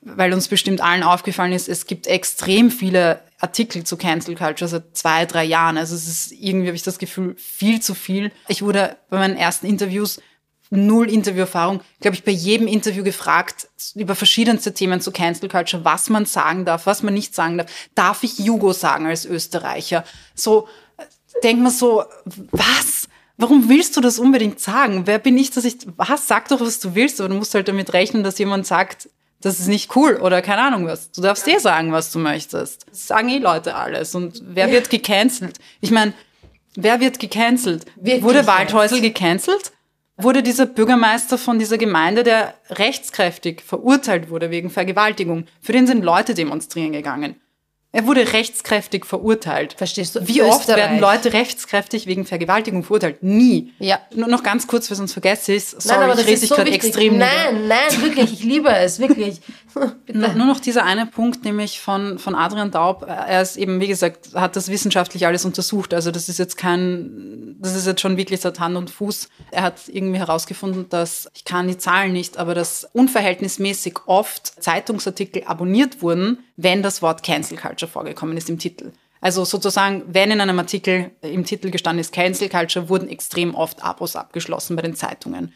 weil uns bestimmt allen aufgefallen ist, es gibt extrem viele Artikel zu Cancel Culture seit zwei, drei Jahren. Also es ist irgendwie, habe ich das Gefühl, viel zu viel. Ich wurde bei meinen ersten Interviews null Interviewerfahrung, glaube ich, bei jedem Interview gefragt über verschiedenste Themen zu Cancel Culture, was man sagen darf, was man nicht sagen darf. Darf ich Jugo sagen als Österreicher? So, denkt man so, was? Warum willst du das unbedingt sagen? Wer bin ich, dass ich, was? Sag doch, was du willst, aber du musst halt damit rechnen, dass jemand sagt, das ist nicht cool oder keine Ahnung was. Du darfst eh sagen, was du möchtest. Das sagen eh Leute alles. Und wer wird gecancelt? Ich meine, wer wird gecancelt? Wirklich Wurde? Waldhäusl gecancelt? Wurde dieser Bürgermeister von dieser Gemeinde, der rechtskräftig verurteilt wurde wegen Vergewaltigung, für den sind Leute demonstrieren gegangen. Er wurde rechtskräftig verurteilt. Verstehst du? Wie oft Österreich. werden Leute rechtskräftig wegen Vergewaltigung verurteilt? Nie. Ja. Nur noch ganz kurz, weil sonst vergesse ich es. Sorry, nein, aber ich das rede ist so extrem. Nein, nein, wirklich, ich liebe es, wirklich. Nur nur noch dieser eine Punkt, nämlich von, von Adrian Daub. Er ist eben, wie gesagt, hat das wissenschaftlich alles untersucht. Also das ist jetzt kein, das ist jetzt schon wirklich seit Hand und Fuß. Er hat irgendwie herausgefunden, dass, ich kann die Zahlen nicht, aber dass unverhältnismäßig oft Zeitungsartikel abonniert wurden, wenn das Wort Cancel Culture vorgekommen ist im Titel. Also sozusagen, wenn in einem Artikel im Titel gestanden ist Cancel Culture, wurden extrem oft Abos abgeschlossen bei den Zeitungen.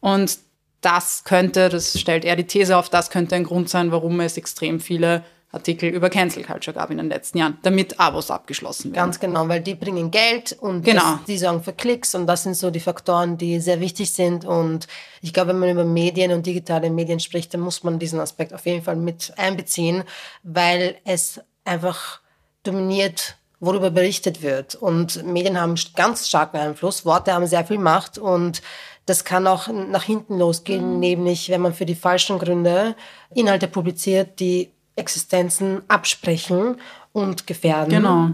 Und das könnte, das stellt er die These auf, das könnte ein Grund sein, warum es extrem viele Artikel über Cancel Culture gab in den letzten Jahren, damit Abos abgeschlossen werden. Ganz genau, weil die bringen Geld und Genau. das, die sorgen für Klicks und das sind so die Faktoren, die sehr wichtig sind. Und ich glaube, wenn man über Medien und digitale Medien spricht, dann muss man diesen Aspekt auf jeden Fall mit einbeziehen, weil es einfach dominiert, worüber berichtet wird. Und Medien haben ganz starken Einfluss, Worte haben sehr viel Macht und das kann auch nach hinten losgehen, mhm. nämlich wenn man für die falschen Gründe Inhalte publiziert, die Existenzen absprechen und gefährden. Genau.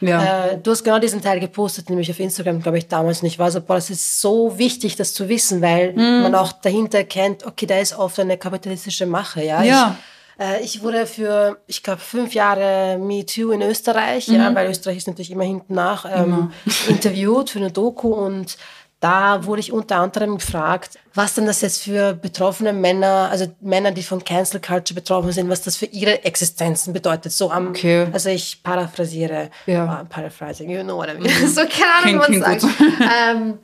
Ja. Äh, du hast genau diesen Teil gepostet, nämlich auf Instagram, glaube ich, damals nicht. war so, boah, das ist so wichtig, das zu wissen, weil mm. man auch dahinter erkennt, okay, da ist oft eine kapitalistische Mache. Ja. ja. Ich, äh, ich wurde für, ich glaube, fünf Jahre Me Too in Österreich, mhm. ja, weil Österreich ist natürlich immer hinten nach, ähm, interviewt für eine Doku und da wurde ich unter anderem gefragt, was denn das jetzt für betroffene Männer, also Männer, die von Cancel Culture betroffen sind, was das für ihre Existenzen bedeutet. So am, okay. also ich paraphrasiere, ja. Uh, paraphrasing, you know what I mean. so keine Ahnung, was sagt. ähm,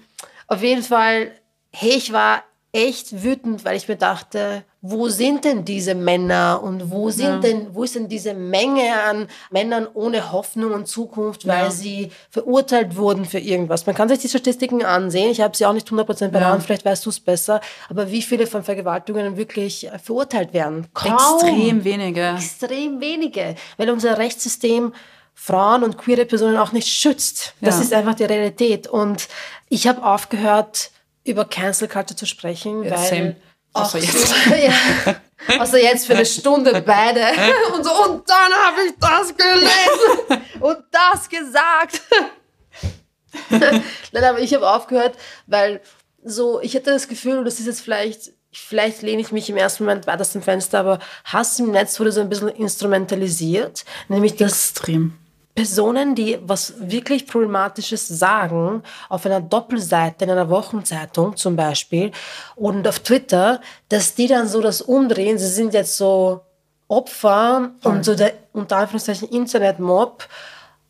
auf jeden Fall, hey, ich war echt wütend, weil ich mir dachte, wo sind denn diese Männer und wo sind ja. denn, wo ist denn diese Menge an Männern ohne Hoffnung und Zukunft, weil ja. sie verurteilt wurden für irgendwas? Man kann sich die Statistiken ansehen. Ich habe sie auch nicht 100% beraten, ja. vielleicht weißt du es besser. Aber wie viele von Vergewaltigungen wirklich verurteilt werden? Kaum. Extrem wenige. Extrem wenige. Weil unser Rechtssystem Frauen und queere Personen auch nicht schützt. Das ist einfach die Realität. Und ich habe aufgehört, über Cancel Culture zu sprechen, weil same. Außer jetzt. ja. Außer jetzt für eine Stunde beide. Und so, und dann habe ich das gelesen und das gesagt. Nein, aber ich habe aufgehört, weil so, ich hatte das Gefühl, und das ist jetzt vielleicht, vielleicht lehne ich mich im ersten Moment weit aus dem Fenster, aber Hass im Netz wurde so ein bisschen instrumentalisiert. Nämlich das. Extrem Personen, die was wirklich Problematisches sagen, auf einer Doppelseite in einer Wochenzeitung zum Beispiel und auf Twitter, dass die dann so das umdrehen, sie sind jetzt so Opfer mhm. und so der unter Anführungszeichen Internetmob.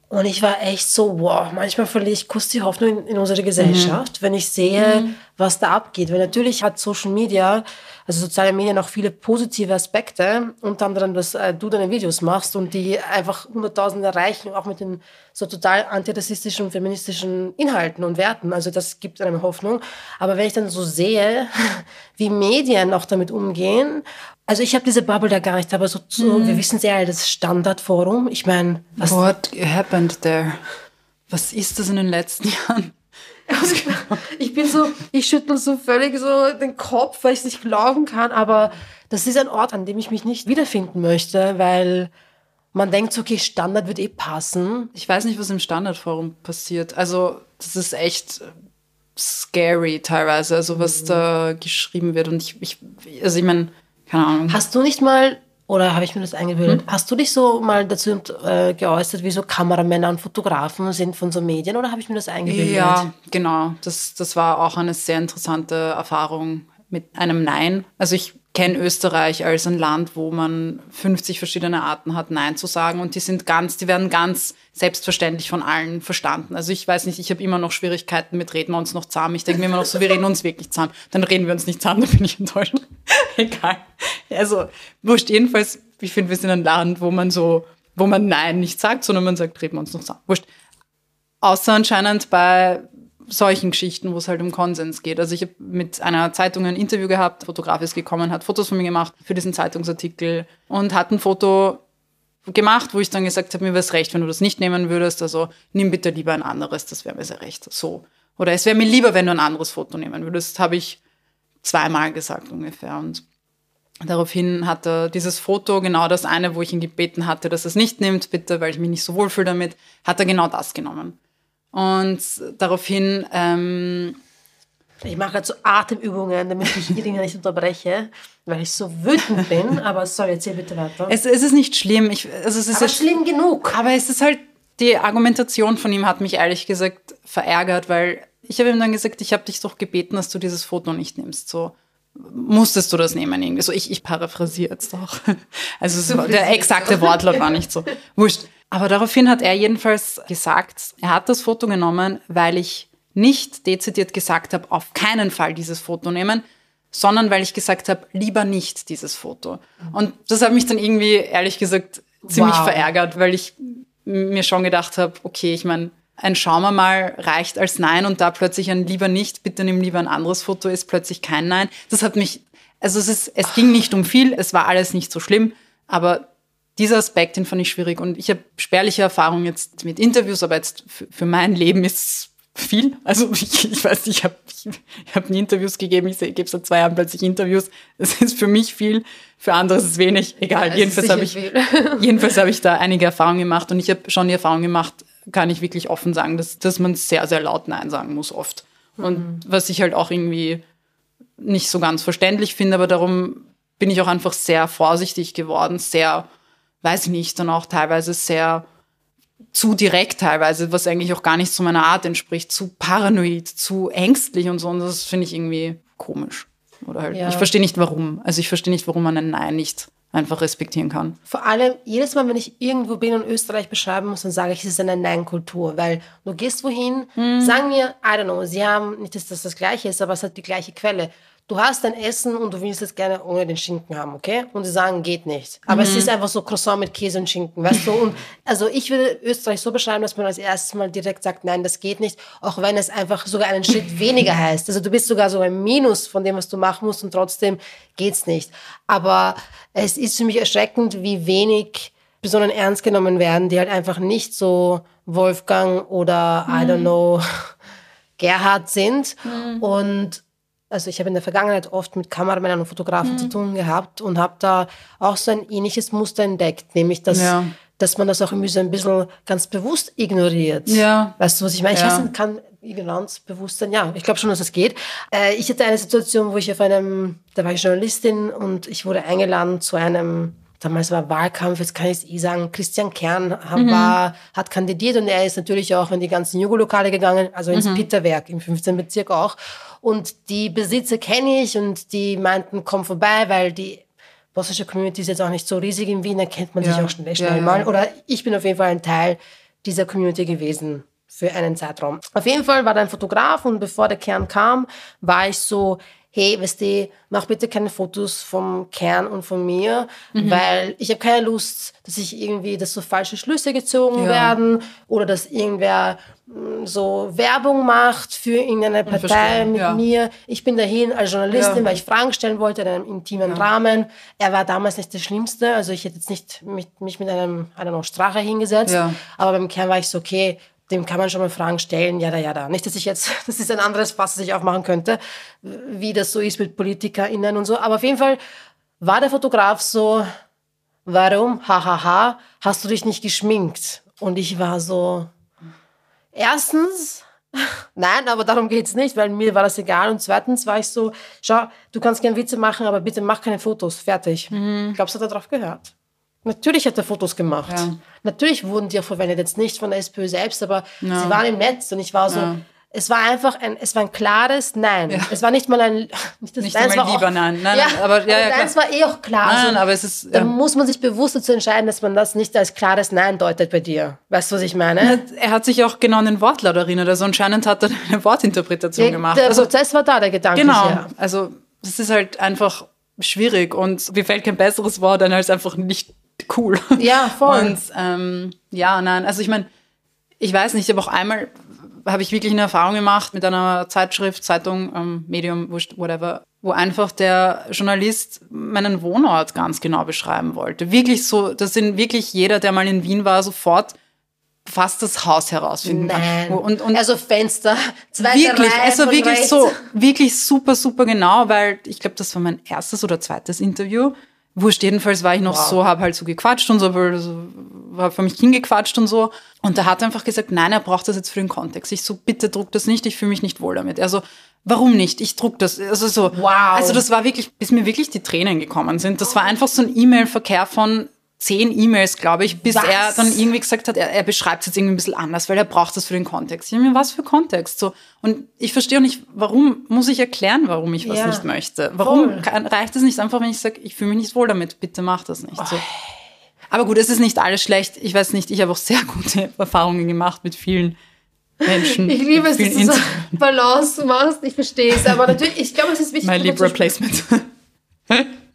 Und ich war echt so, wow, manchmal verliere ich kurz die Hoffnung in, in unsere Gesellschaft, mhm. wenn ich sehe, mhm. was da abgeht. Weil natürlich hat Social Media also soziale Medien auch viele positive Aspekte, unter anderem, dass äh, du deine Videos machst und die einfach Hunderttausende erreichen, auch mit den so total antirassistischen und feministischen Inhalten und Werten. Also das gibt einem Hoffnung. Aber wenn ich dann so sehe, wie Medien auch damit umgehen, also ich habe diese Bubble da gar nicht, aber so, so mhm. wir wissen sehr, das Standardforum, ich meine... What happened there? Was ist das in den letzten Jahren? Ich bin so, ich schüttel so völlig so den Kopf, weil ich es nicht glauben kann, aber das ist ein Ort, an dem ich mich nicht wiederfinden möchte, weil man denkt so, okay, Standard wird eh passen. Ich weiß nicht, was im Standardforum passiert. Also, das ist echt scary teilweise, also was mhm. da geschrieben wird. Und ich, ich also ich meine, keine Ahnung. Hast du nicht mal oder habe ich mir das eingebildet? Hm? Hast du dich so mal dazu äh, geäußert, wie so Kameramänner und Fotografen sind von so Medien oder habe ich mir das eingebildet? Ja, genau. Das, das war auch eine sehr interessante Erfahrung mit einem Nein. Also ich kenne Österreich als ein Land, wo man 50 verschiedene Arten hat, Nein zu sagen und die sind ganz, die werden ganz selbstverständlich von allen verstanden. Also ich weiß nicht, ich habe immer noch Schwierigkeiten mit reden wir uns noch zahm. Ich denke mir immer noch so, wir reden uns wirklich zahm. Dann reden wir uns nicht zahm, dann bin ich enttäuscht. Egal. Also, wurscht. Jedenfalls, ich finde, wir sind ein Land, wo man so, wo man Nein nicht sagt, sondern man sagt, reden wir uns noch zahm. Wurscht. Außer anscheinend bei solchen Geschichten, wo es halt um Konsens geht. Also ich habe mit einer Zeitung ein Interview gehabt, Fotograf ist gekommen, hat Fotos von mir gemacht für diesen Zeitungsartikel und hat ein Foto gemacht, wo ich dann gesagt habe, mir wäre es recht, wenn du das nicht nehmen würdest. Also nimm bitte lieber ein anderes, das wäre mir sehr recht. So. Oder es wäre mir lieber, wenn du ein anderes Foto nehmen würdest, habe ich zweimal gesagt ungefähr. Und daraufhin hat er dieses Foto, genau das eine, wo ich ihn gebeten hatte, dass er es nicht nimmt, bitte, weil ich mich nicht so wohlfühle damit, hat er genau das genommen. Und daraufhin ähm, ich mache so Atemübungen, damit ich Irina nicht unterbreche, weil ich so wütend bin. Aber sorry, erzähl bitte weiter. Es, es ist nicht schlimm. Ich, also es ist aber schlimm genug. Aber es ist halt, die Argumentation von ihm hat mich ehrlich gesagt verärgert, weil ich habe ihm dann gesagt, ich habe dich doch gebeten, dass du dieses Foto nicht nimmst. So musstest du das nehmen irgendwie. So ich, ich paraphrasiere jetzt auch. Also so der exakte Wortlaut war nicht so. Wurscht. Aber daraufhin hat er jedenfalls gesagt, er hat das Foto genommen, weil ich nicht dezidiert gesagt habe, auf keinen Fall dieses Foto nehmen, sondern weil ich gesagt habe, lieber nicht dieses Foto. Und das hat mich dann irgendwie, ehrlich gesagt, ziemlich wow. verärgert, weil ich mir schon gedacht habe, okay, ich meine, ein Schauen wir mal reicht als Nein und da plötzlich ein lieber nicht, bitte nimm lieber ein anderes Foto, ist plötzlich kein Nein. Das hat mich, also es ist, es ging nicht um viel, es war alles nicht so schlimm, aber dieser Aspekt, den fand ich schwierig und ich habe spärliche Erfahrungen jetzt mit Interviews, aber jetzt für, für mein Leben ist viel. Also ich, ich weiß ich habe ich hab nie Interviews gegeben, ich gebe seit zwei Jahren plötzlich Interviews. Das ist für mich viel, für andere ist es wenig. Egal, ja, jedenfalls habe ich, jedenfalls hab ich da einige Erfahrungen gemacht und ich habe schon die Erfahrung gemacht, kann ich wirklich offen sagen, dass, dass man sehr, sehr laut Nein sagen muss oft. Und mhm. was ich halt auch irgendwie nicht so ganz verständlich finde, aber darum bin ich auch einfach sehr vorsichtig geworden, sehr, weiß ich nicht, dann auch teilweise sehr zu direkt teilweise, was eigentlich auch gar nicht zu meiner Art entspricht, zu paranoid, zu ängstlich und so. Und das finde ich irgendwie komisch. Oder halt, ja. ich verstehe nicht warum. Also ich verstehe nicht, warum man ein Nein nicht einfach respektieren kann. Vor allem, jedes Mal, wenn ich irgendwo bin und Österreich beschreiben muss, dann sage ich, es ist eine Nein-Kultur, weil du gehst wohin, mhm. sagen wir, I don't know, sie haben, nicht, dass das das Gleiche ist, aber es hat die gleiche Quelle du hast dein Essen und du willst es gerne ohne den Schinken haben, okay? Und sie sagen, geht nicht. Aber mhm. es ist einfach so Croissant mit Käse und Schinken, weißt du? Und also ich würde Österreich so beschreiben, dass man als erstes mal direkt sagt, nein, das geht nicht, auch wenn es einfach sogar einen Schritt weniger heißt. Also du bist sogar so ein Minus von dem, was du machen musst und trotzdem geht's nicht. Aber es ist für mich erschreckend, wie wenig Personen ernst genommen werden, die halt einfach nicht so Wolfgang oder mhm. I don't know Gerhard sind. Mhm. Und also ich habe in der Vergangenheit oft mit Kameramännern und Fotografen mhm. zu tun gehabt und habe da auch so ein ähnliches Muster entdeckt, nämlich dass, ja. dass man das auch irgendwie so ein bisschen ganz bewusst ignoriert. Ja. Weißt du, was ich meine? Ich ja. weiß nicht, kann Ignoranzbewusstsein, ja, ich glaube schon, dass das geht. Äh, ich hatte eine Situation, wo ich auf einem, da war ich Journalistin und ich wurde eingeladen zu einem damals war Wahlkampf, jetzt kann ich es eh sagen, Christian Kern mhm. war, hat kandidiert und er ist natürlich auch in die ganzen Jugo-Lokale gegangen, also ins mhm. Pitterwerk im 15. Bezirk auch. Und die Besitzer kenne ich und die meinten, komm vorbei, weil die bosnische Community ist jetzt auch nicht so riesig in Wien, da kennt man ja. sich auch schnell, schnell ja, mal. Oder ich bin auf jeden Fall ein Teil dieser Community gewesen für einen Zeitraum. Auf jeden Fall war da ein Fotograf und bevor der Kern kam, war ich so, hey, weißt du, mach bitte keine Fotos vom Kern und von mir, mhm. weil ich habe keine Lust, dass ich irgendwie, dass so falsche Schlüsse gezogen ja. werden oder dass irgendwer mm, so Werbung macht für irgendeine Partei mit ja. mir. Ich bin dahin als Journalistin, ja. weil ich Fragen stellen wollte in einem intimen Rahmen. Er war damals nicht der Schlimmste, also ich hätte jetzt nicht mit, mich mit einem, know, Strache hingesetzt, aber beim Kern war ich so, okay, dem kann man schon mal Fragen stellen, ja, da, ja, da. Nicht, dass ich jetzt, das ist ein anderes Fass, das ich aufmachen könnte, wie das so ist mit PolitikerInnen und so. Aber auf jeden Fall war der Fotograf so, warum, hahaha, ha, ha, hast du dich nicht geschminkt? Und ich war so, erstens, nein, aber darum geht's nicht, weil mir war das egal. Und zweitens war ich so, schau, du kannst gern Witze machen, aber bitte mach keine Fotos, fertig. Mhm. Glaubst du, hat er drauf gehört? Natürlich hat er Fotos gemacht. Ja. Natürlich wurden die auch verwendet, jetzt nicht von der SPÖ selbst, aber ja. sie waren im Netz und ich war so, ja. es war einfach ein, es war ein klares Nein. Es war nicht mal ein, nicht das nicht Nein, mal lieber auch, Nein. Nein, ja, aber ja, ja, Nein, es war eh auch klar. Nein, also, aber es ist, da muss man sich bewusst dazu entscheiden, dass man das nicht als klares Nein deutet bei dir. Weißt du, was ich meine? Er hat sich auch genau an den Wortlaut erinnert, also anscheinend hat er eine Wortinterpretation gemacht. Der also, Prozess war da, der Gedanke. Genau, also das ist halt einfach schwierig und mir fällt kein besseres Wort ein als einfach nicht cool. Ja, voll. Und ähm, ja, nein, also ich meine, ich weiß nicht, aber auch einmal habe ich wirklich eine Erfahrung gemacht mit einer Zeitschrift, Zeitung, ähm, Medium, whatever, wo einfach der Journalist meinen Wohnort ganz genau beschreiben wollte. Wirklich so, dass in wirklich jeder, der mal in Wien war, sofort fast das Haus herausfinden Nein. Und, und also Fenster, zweite Wirklich, Reihe also wirklich rechts. so, wirklich super, super genau, weil ich glaube, das war mein erstes oder zweites Interview Wurscht, jedenfalls war ich noch wow. so, habe halt so gequatscht und so, so habe für mich hingequatscht und so. Und da hat er einfach gesagt, nein, er braucht das jetzt für den Kontext. Ich so, bitte druck das nicht, ich fühle mich nicht wohl damit. Also, warum nicht? Ich druck das. Also so. Wow. Also das war wirklich, bis mir wirklich die Tränen gekommen sind. Das war einfach so ein E-Mail-Verkehr von zehn E-Mails, glaube ich, bis was? er dann irgendwie gesagt hat, er, er beschreibt es jetzt irgendwie ein bisschen anders, weil er braucht das für den Kontext. Ich mir, was für Kontext? So. Und ich verstehe auch nicht, warum muss ich erklären, warum ich was ja. nicht möchte? Warum kann, reicht es nicht einfach, wenn ich sage, ich fühle mich nicht wohl damit, bitte mach das nicht. So. Aber gut, es ist nicht alles schlecht. Ich weiß nicht, ich habe auch sehr gute Erfahrungen gemacht mit vielen Menschen. Ich liebe es, dass du so Balance machst. Ich verstehe es. Aber natürlich, ich glaube, es ist wichtig. My Lip Replacement.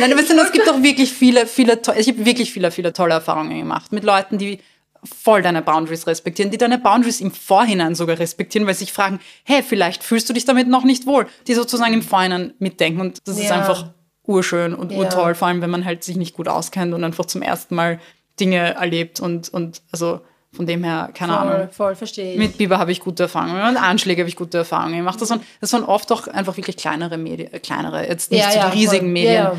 Nein, aber es gibt auch wirklich viele, viele, ich habe wirklich viele, viele tolle Erfahrungen gemacht mit Leuten, die voll deine Boundaries respektieren, die deine Boundaries im Vorhinein sogar respektieren, weil sie sich fragen, hey, vielleicht fühlst du dich damit noch nicht wohl, die sozusagen im Vorhinein mitdenken und das ja. ist einfach urschön und ja. urtoll, vor allem wenn man halt sich nicht gut auskennt und einfach zum ersten Mal Dinge erlebt und, und also Von dem her, keine voll, Ahnung. Voll, verstehe ich. Mit Biber habe ich gute Erfahrungen, mit Anschläge habe ich gute Erfahrungen gemacht. Das waren, das waren oft auch einfach wirklich kleinere Medien, äh, kleinere, jetzt nicht Ja, so ja, die riesigen voll. Medien.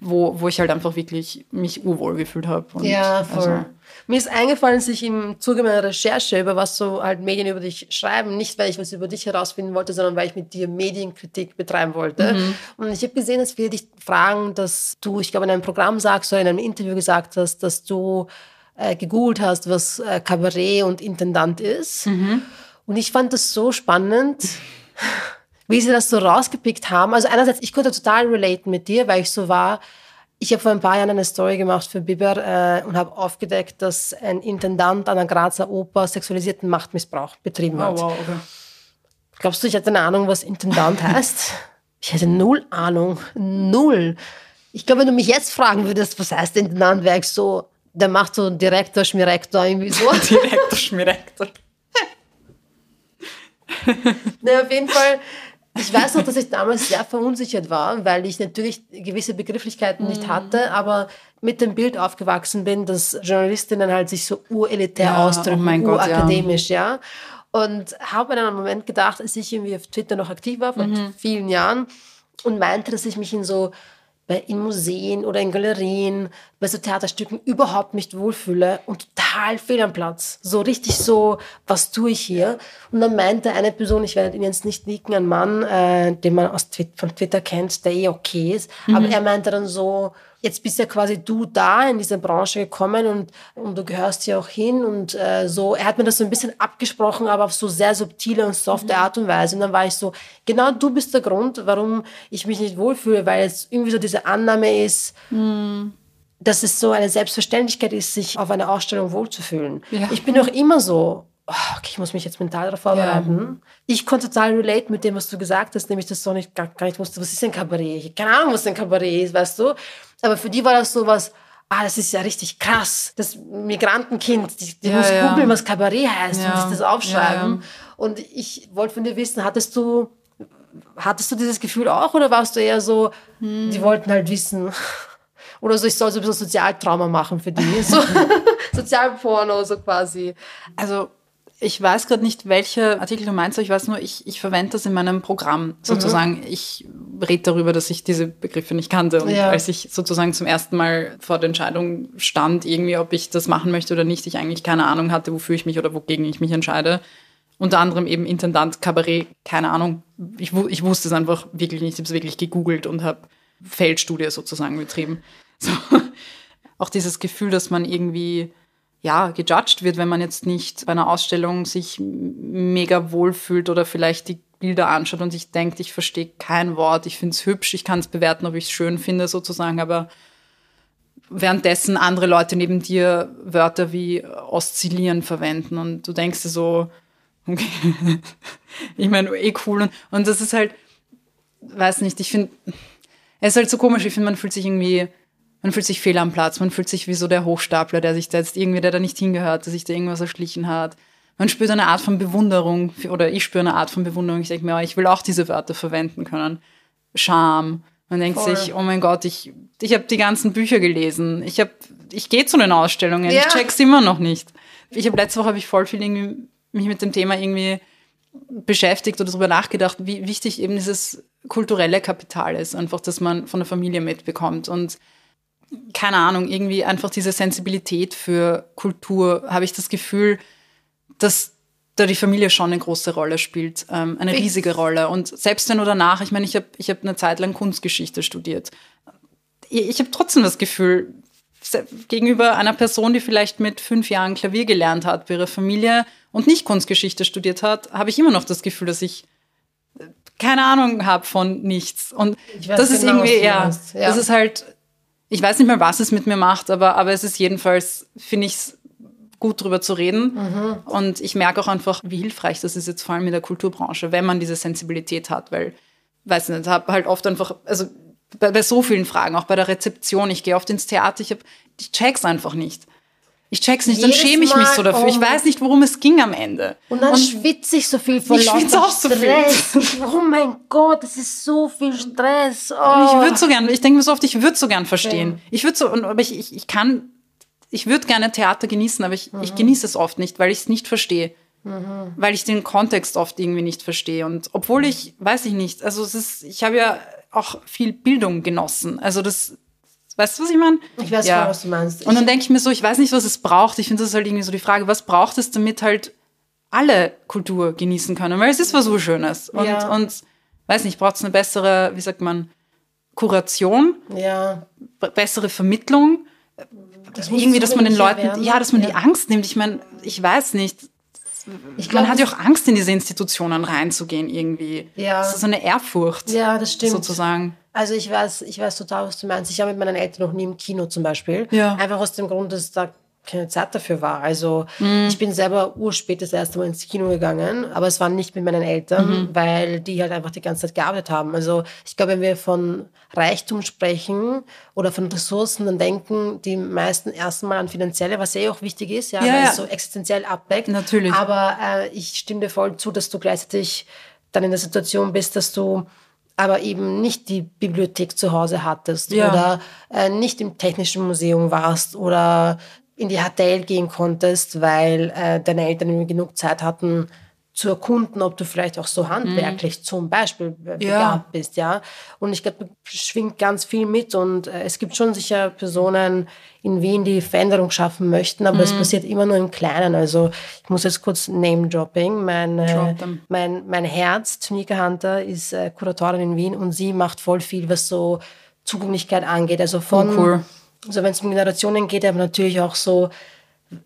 Wo, wo ich halt einfach wirklich mich urwohl gefühlt habe. Ja, voll. Also, Mir ist eingefallen, dass ich im Zuge meiner Recherche, über was so halt Medien über dich schreiben, nicht weil ich was über dich herausfinden wollte, sondern weil ich mit dir Medienkritik betreiben wollte. Mhm. Und ich habe gesehen, dass wir dich fragen, dass du, ich glaube, in einem Programm sagst oder in einem Interview gesagt hast, dass du äh, gegoogelt hast, was äh, Kabarett und Intendant ist. Mhm. Und ich fand das so spannend. Wie sie das so rausgepickt haben. Also einerseits, ich konnte total relaten mit dir, weil ich so war. Ich habe vor ein paar Jahren eine Story gemacht für Biber äh, und habe aufgedeckt, dass ein Intendant an der Grazer Oper sexualisierten Machtmissbrauch betrieben hat. oh, wow, okay. Glaubst du, ich hatte eine Ahnung, was Intendant heißt? Ich hatte null Ahnung. Null. Ich glaube, wenn du mich jetzt fragen würdest, was heißt Intendant, wäre ich so, der macht so Direktor, Schmirektor, irgendwie so. Direktor, Schmirektor. Na, auf jeden Fall. Ich weiß noch, dass ich damals sehr verunsichert war, weil ich natürlich gewisse Begrifflichkeiten nicht hatte, aber mit dem Bild aufgewachsen bin, dass Journalistinnen halt sich so urelitär Ja, ausdrücken, oh Gott, ja. urakademisch, ja. Und habe in einem Moment gedacht, als ich irgendwie auf Twitter noch aktiv war, vor Mhm. vielen Jahren, und meinte, dass ich mich in so bei, in Museen oder in Galerien, bei so Theaterstücken überhaupt nicht wohlfühle und total fehl am Platz. So richtig so, was tue ich hier? Und dann meinte eine Person, ich werde ihn jetzt nicht nicken, ein Mann, äh, den man aus Twi von Twitter kennt, der eh okay ist, aber er meinte dann so, jetzt bist ja quasi du da in diese Branche gekommen und, und du gehörst hier auch hin und äh, so. Er hat mir das so ein bisschen abgesprochen, aber auf so sehr subtile und softe Art und Weise. Und dann war ich so, genau du bist der Grund, warum ich mich nicht wohlfühle, weil es irgendwie so diese Annahme ist, dass es so eine Selbstverständlichkeit ist, sich auf einer Ausstellung wohlzufühlen. Ja. Ich bin auch immer so, okay, ich muss mich jetzt mental darauf vorbereiten. Ich konnte total relate mit dem, was du gesagt hast, nämlich, dass du nicht, gar, gar nicht wusste, was ist ein Kabarett? Ich keine Ahnung, was ein Kabarett ist, weißt du? Aber für die war das so was, ah, das ist ja richtig krass. Das Migrantenkind, die, die Ja, muss ja. googeln, was Kabarett heißt Ja. und sich das aufschreiben. Ja, ja. Und ich wollte von dir wissen, hattest du, hattest du dieses Gefühl auch oder warst du eher so, Hm. die wollten halt wissen, oder so, ich soll so ein bisschen Sozialtrauma machen für die. So, Sozialporno, so quasi. Also ich weiß gerade nicht, welche Artikel du meinst, aber ich weiß nur, ich, ich verwende das in meinem Programm sozusagen. Ich rede darüber, dass ich diese Begriffe nicht kannte. Und Ja. als ich sozusagen zum ersten Mal vor der Entscheidung stand, irgendwie, ob ich das machen möchte oder nicht, ich eigentlich keine Ahnung hatte, wofür ich mich oder wogegen ich mich entscheide. Unter anderem eben Intendant, Kabarett, keine Ahnung. Ich, ich wusste es einfach wirklich nicht. Ich habe es wirklich gegoogelt und habe Feldstudie sozusagen betrieben. So. Auch dieses Gefühl, dass man irgendwie ja, gejudged wird, wenn man jetzt nicht bei einer Ausstellung sich mega wohl fühlt oder vielleicht die Bilder anschaut und sich denkt, ich verstehe kein Wort, ich finde es hübsch, ich kann es bewerten, ob ich es schön finde sozusagen, aber währenddessen andere Leute neben dir Wörter wie oszillieren verwenden und du denkst dir so, okay, ich meine, eh cool und, und das ist halt, weiß nicht, ich finde, es ist halt so komisch, ich finde, man fühlt sich irgendwie, man fühlt sich fehl am Platz, man fühlt sich wie so der Hochstapler, der sich da jetzt irgendwie, der da nicht hingehört, der sich da irgendwas erschlichen hat. Man spürt eine Art von Bewunderung, oder ich spüre eine Art von Bewunderung. Ich denke mir, oh, ich will auch diese Wörter verwenden können. Scham. Man denkt Voll. sich, oh mein Gott, ich, ich habe die ganzen Bücher gelesen. Ich hab, ich gehe zu den Ausstellungen. Ja. Ich check's immer noch nicht. Ich habe letzte Woche habe ich voll viel irgendwie mich mit dem Thema irgendwie beschäftigt oder darüber nachgedacht, wie wichtig eben dieses kulturelle Kapital ist, einfach, dass man von der Familie mitbekommt und keine Ahnung, irgendwie einfach diese Sensibilität für Kultur, habe ich das Gefühl, dass da die Familie schon eine große Rolle spielt, ähm, eine riesige Rolle. Und selbst wenn du danach, ich meine, ich habe ich hab eine Zeit lang Kunstgeschichte studiert. Ich, ich habe trotzdem das Gefühl, gegenüber einer Person, die vielleicht mit fünf Jahren Klavier gelernt hat bei ihrer Familie und nicht Kunstgeschichte studiert hat, habe ich immer noch das Gefühl, dass ich äh, keine Ahnung habe von nichts. Und das ist genau, was irgendwie, ja. Ja. das ist halt, ich weiß nicht mal, was es mit mir macht, aber, aber es ist jedenfalls, finde ich es gut drüber zu reden. Mhm. Und ich merke auch einfach, wie hilfreich das ist jetzt vor allem in der Kulturbranche, wenn man diese Sensibilität hat, weil, weiß nicht, habe halt oft einfach, also bei, bei so vielen Fragen, auch bei der Rezeption, ich gehe oft ins Theater, ich, hab, ich check's einfach nicht. Ich check's nicht, dann schäme ich mich so dafür. oh. Ich weiß nicht, worum es ging am Ende. Und dann schwitze ich so viel vor Ich schwitze auch so viel. Stress. Oh mein Gott, das ist so viel Stress. Oh. Ich würde so gern, ich denke mir so oft, ich würde so gern verstehen. Ich würde so, und, aber ich, ich, ich kann, ich würde gerne Theater genießen, aber ich, ich genieße es oft nicht, weil ich es nicht verstehe. Weil ich den Kontext oft irgendwie nicht verstehe. Und obwohl ich, weiß ich nicht, also es ist, ich habe ja auch viel Bildung genossen. Also das, weißt du, was ich meine? Ich weiß ja. voll, was du meinst. Und dann denke ich mir so, ich weiß nicht, was es braucht. Ich finde, das ist halt irgendwie so die Frage, was braucht es, damit halt alle Kultur genießen können? Weil es ist was so Schönes. Und, Ja. und weiß nicht, braucht es eine bessere, wie sagt man, Kuration, ja. bessere Vermittlung. Das irgendwie, dass man den Leuten, werden. ja, dass man die Ja. Angst nimmt. Ich meine, ich weiß nicht. Ich Man glaub, hat ja auch Angst, in diese Institutionen reinzugehen irgendwie. Ja. Das ist so eine Ehrfurcht. Ja, das stimmt. Sozusagen. Also ich weiß, ich weiß total, was du meinst. Ich war mit meinen Eltern noch nie im Kino zum Beispiel. Ja. Einfach aus dem Grund, dass da keine Zeit dafür war. Also Mhm. ich bin selber urspät das erste Mal ins Kino gegangen, aber es war nicht mit meinen Eltern, Mhm. weil die halt einfach die ganze Zeit gearbeitet haben. Also ich glaube, wenn wir von Reichtum sprechen oder von Ressourcen, dann denken die meisten erstmal an finanzielle, was ja auch wichtig ist, ja, Ja, weil ja. es so existenziell abdeckt. Natürlich. Aber äh, ich stimme dir voll zu, dass du gleichzeitig dann in der Situation bist, dass du aber eben nicht die Bibliothek zu Hause hattest Ja. oder äh, nicht im Technischen Museum warst oder in die HTL gehen konntest, weil äh, deine Eltern genug Zeit hatten zu erkunden, ob du vielleicht auch so handwerklich zum Beispiel äh, Ja. begabt bist, ja. Und ich glaube, schwingt ganz viel mit und äh, es gibt schon sicher Personen in Wien, die Veränderung schaffen möchten, aber das passiert immer nur im Kleinen. Also ich muss jetzt kurz Name-Dropping. Mein, äh, mein, mein Herz, Tunika Hunter, ist äh, Kuratorin in Wien und sie macht voll viel, was so Zugänglichkeit angeht. Also von, Oh, cool. also wenn es um Generationen geht, aber natürlich auch so,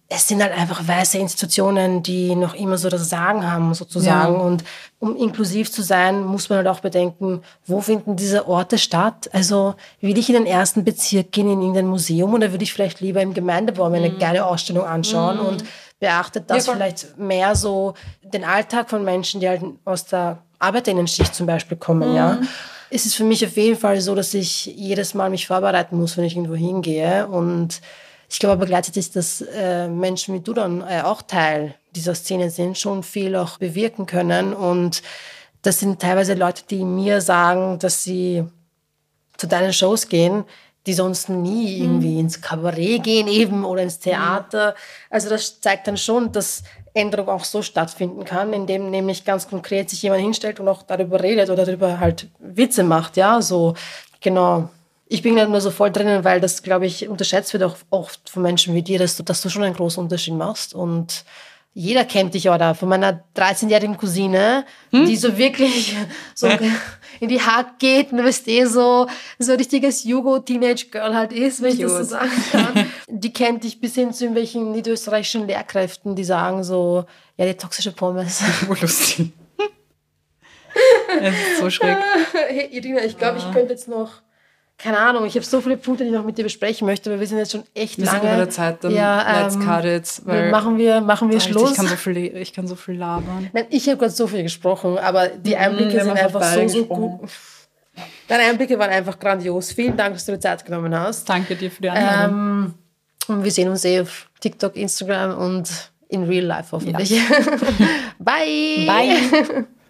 es sind halt einfach weiße Institutionen, die noch immer so das Sagen haben, sozusagen. Ja. Und um inklusiv zu sein, muss man halt auch bedenken, wo finden diese Orte statt? Also will ich in den ersten Bezirk gehen, in irgendein Museum, oder würde ich vielleicht lieber im Gemeindebau mir eine geile Ausstellung anschauen und beachtet das Mhm. Ja, vielleicht mehr so den Alltag von Menschen, die halt aus der Arbeiterinnenschicht zum Beispiel kommen, ja. Mhm. Es ist für mich auf jeden Fall so, dass ich jedes Mal mich vorbereiten muss, wenn ich irgendwo hingehe und ich glaube aber gleichzeitig, dass äh, Menschen wie du dann äh, auch Teil dieser Szene sind, schon viel auch bewirken können. Und das sind teilweise Leute, die mir sagen, dass sie zu deinen Shows gehen, die sonst nie irgendwie ins Kabarett gehen eben oder ins Theater. Also das zeigt dann schon, dass Änderung auch so stattfinden kann, indem nämlich ganz konkret sich jemand hinstellt und auch darüber redet oder darüber halt Witze macht, ja, so genau. Ich bin halt nur so voll drinnen, weil das, glaube ich, unterschätzt wird auch oft von Menschen wie dir, dass du, dass du schon einen großen Unterschied machst und jeder kennt dich, oder? Von meiner 13-jährigen Cousine, die so wirklich so in die Hack geht und bist eh so, so ein richtiges Jugo-Teenage-Girl halt ist, wenn ich das so sagen kann. Die kennt dich bis hin zu irgendwelchen niederösterreichischen Lehrkräften, die sagen so, ja, die toxische Pommes. Voll lustig. es ist so schräg. hey, Irina, ich glaube, ich könnte jetzt noch, keine Ahnung, ich habe so viele Punkte, die ich noch mit dir besprechen möchte, aber wir sind jetzt schon echt Wir lange. sind über der Zeit, dann ja, let's ähm, cut it. Weil machen wir, machen wir Schluss. Ich kann, so viel, ich kann so viel labern. Nein, ich habe gerade so viel gesprochen, aber die Einblicke Mhm, wir haben sind einfach so, so gut. Deine Einblicke waren einfach grandios. Vielen Dank, dass du dir Zeit genommen hast. Danke dir für die Einladung. Ähm, und wir sehen uns eh auf TikTok, Instagram und in Real Life hoffentlich. Bye. Bye.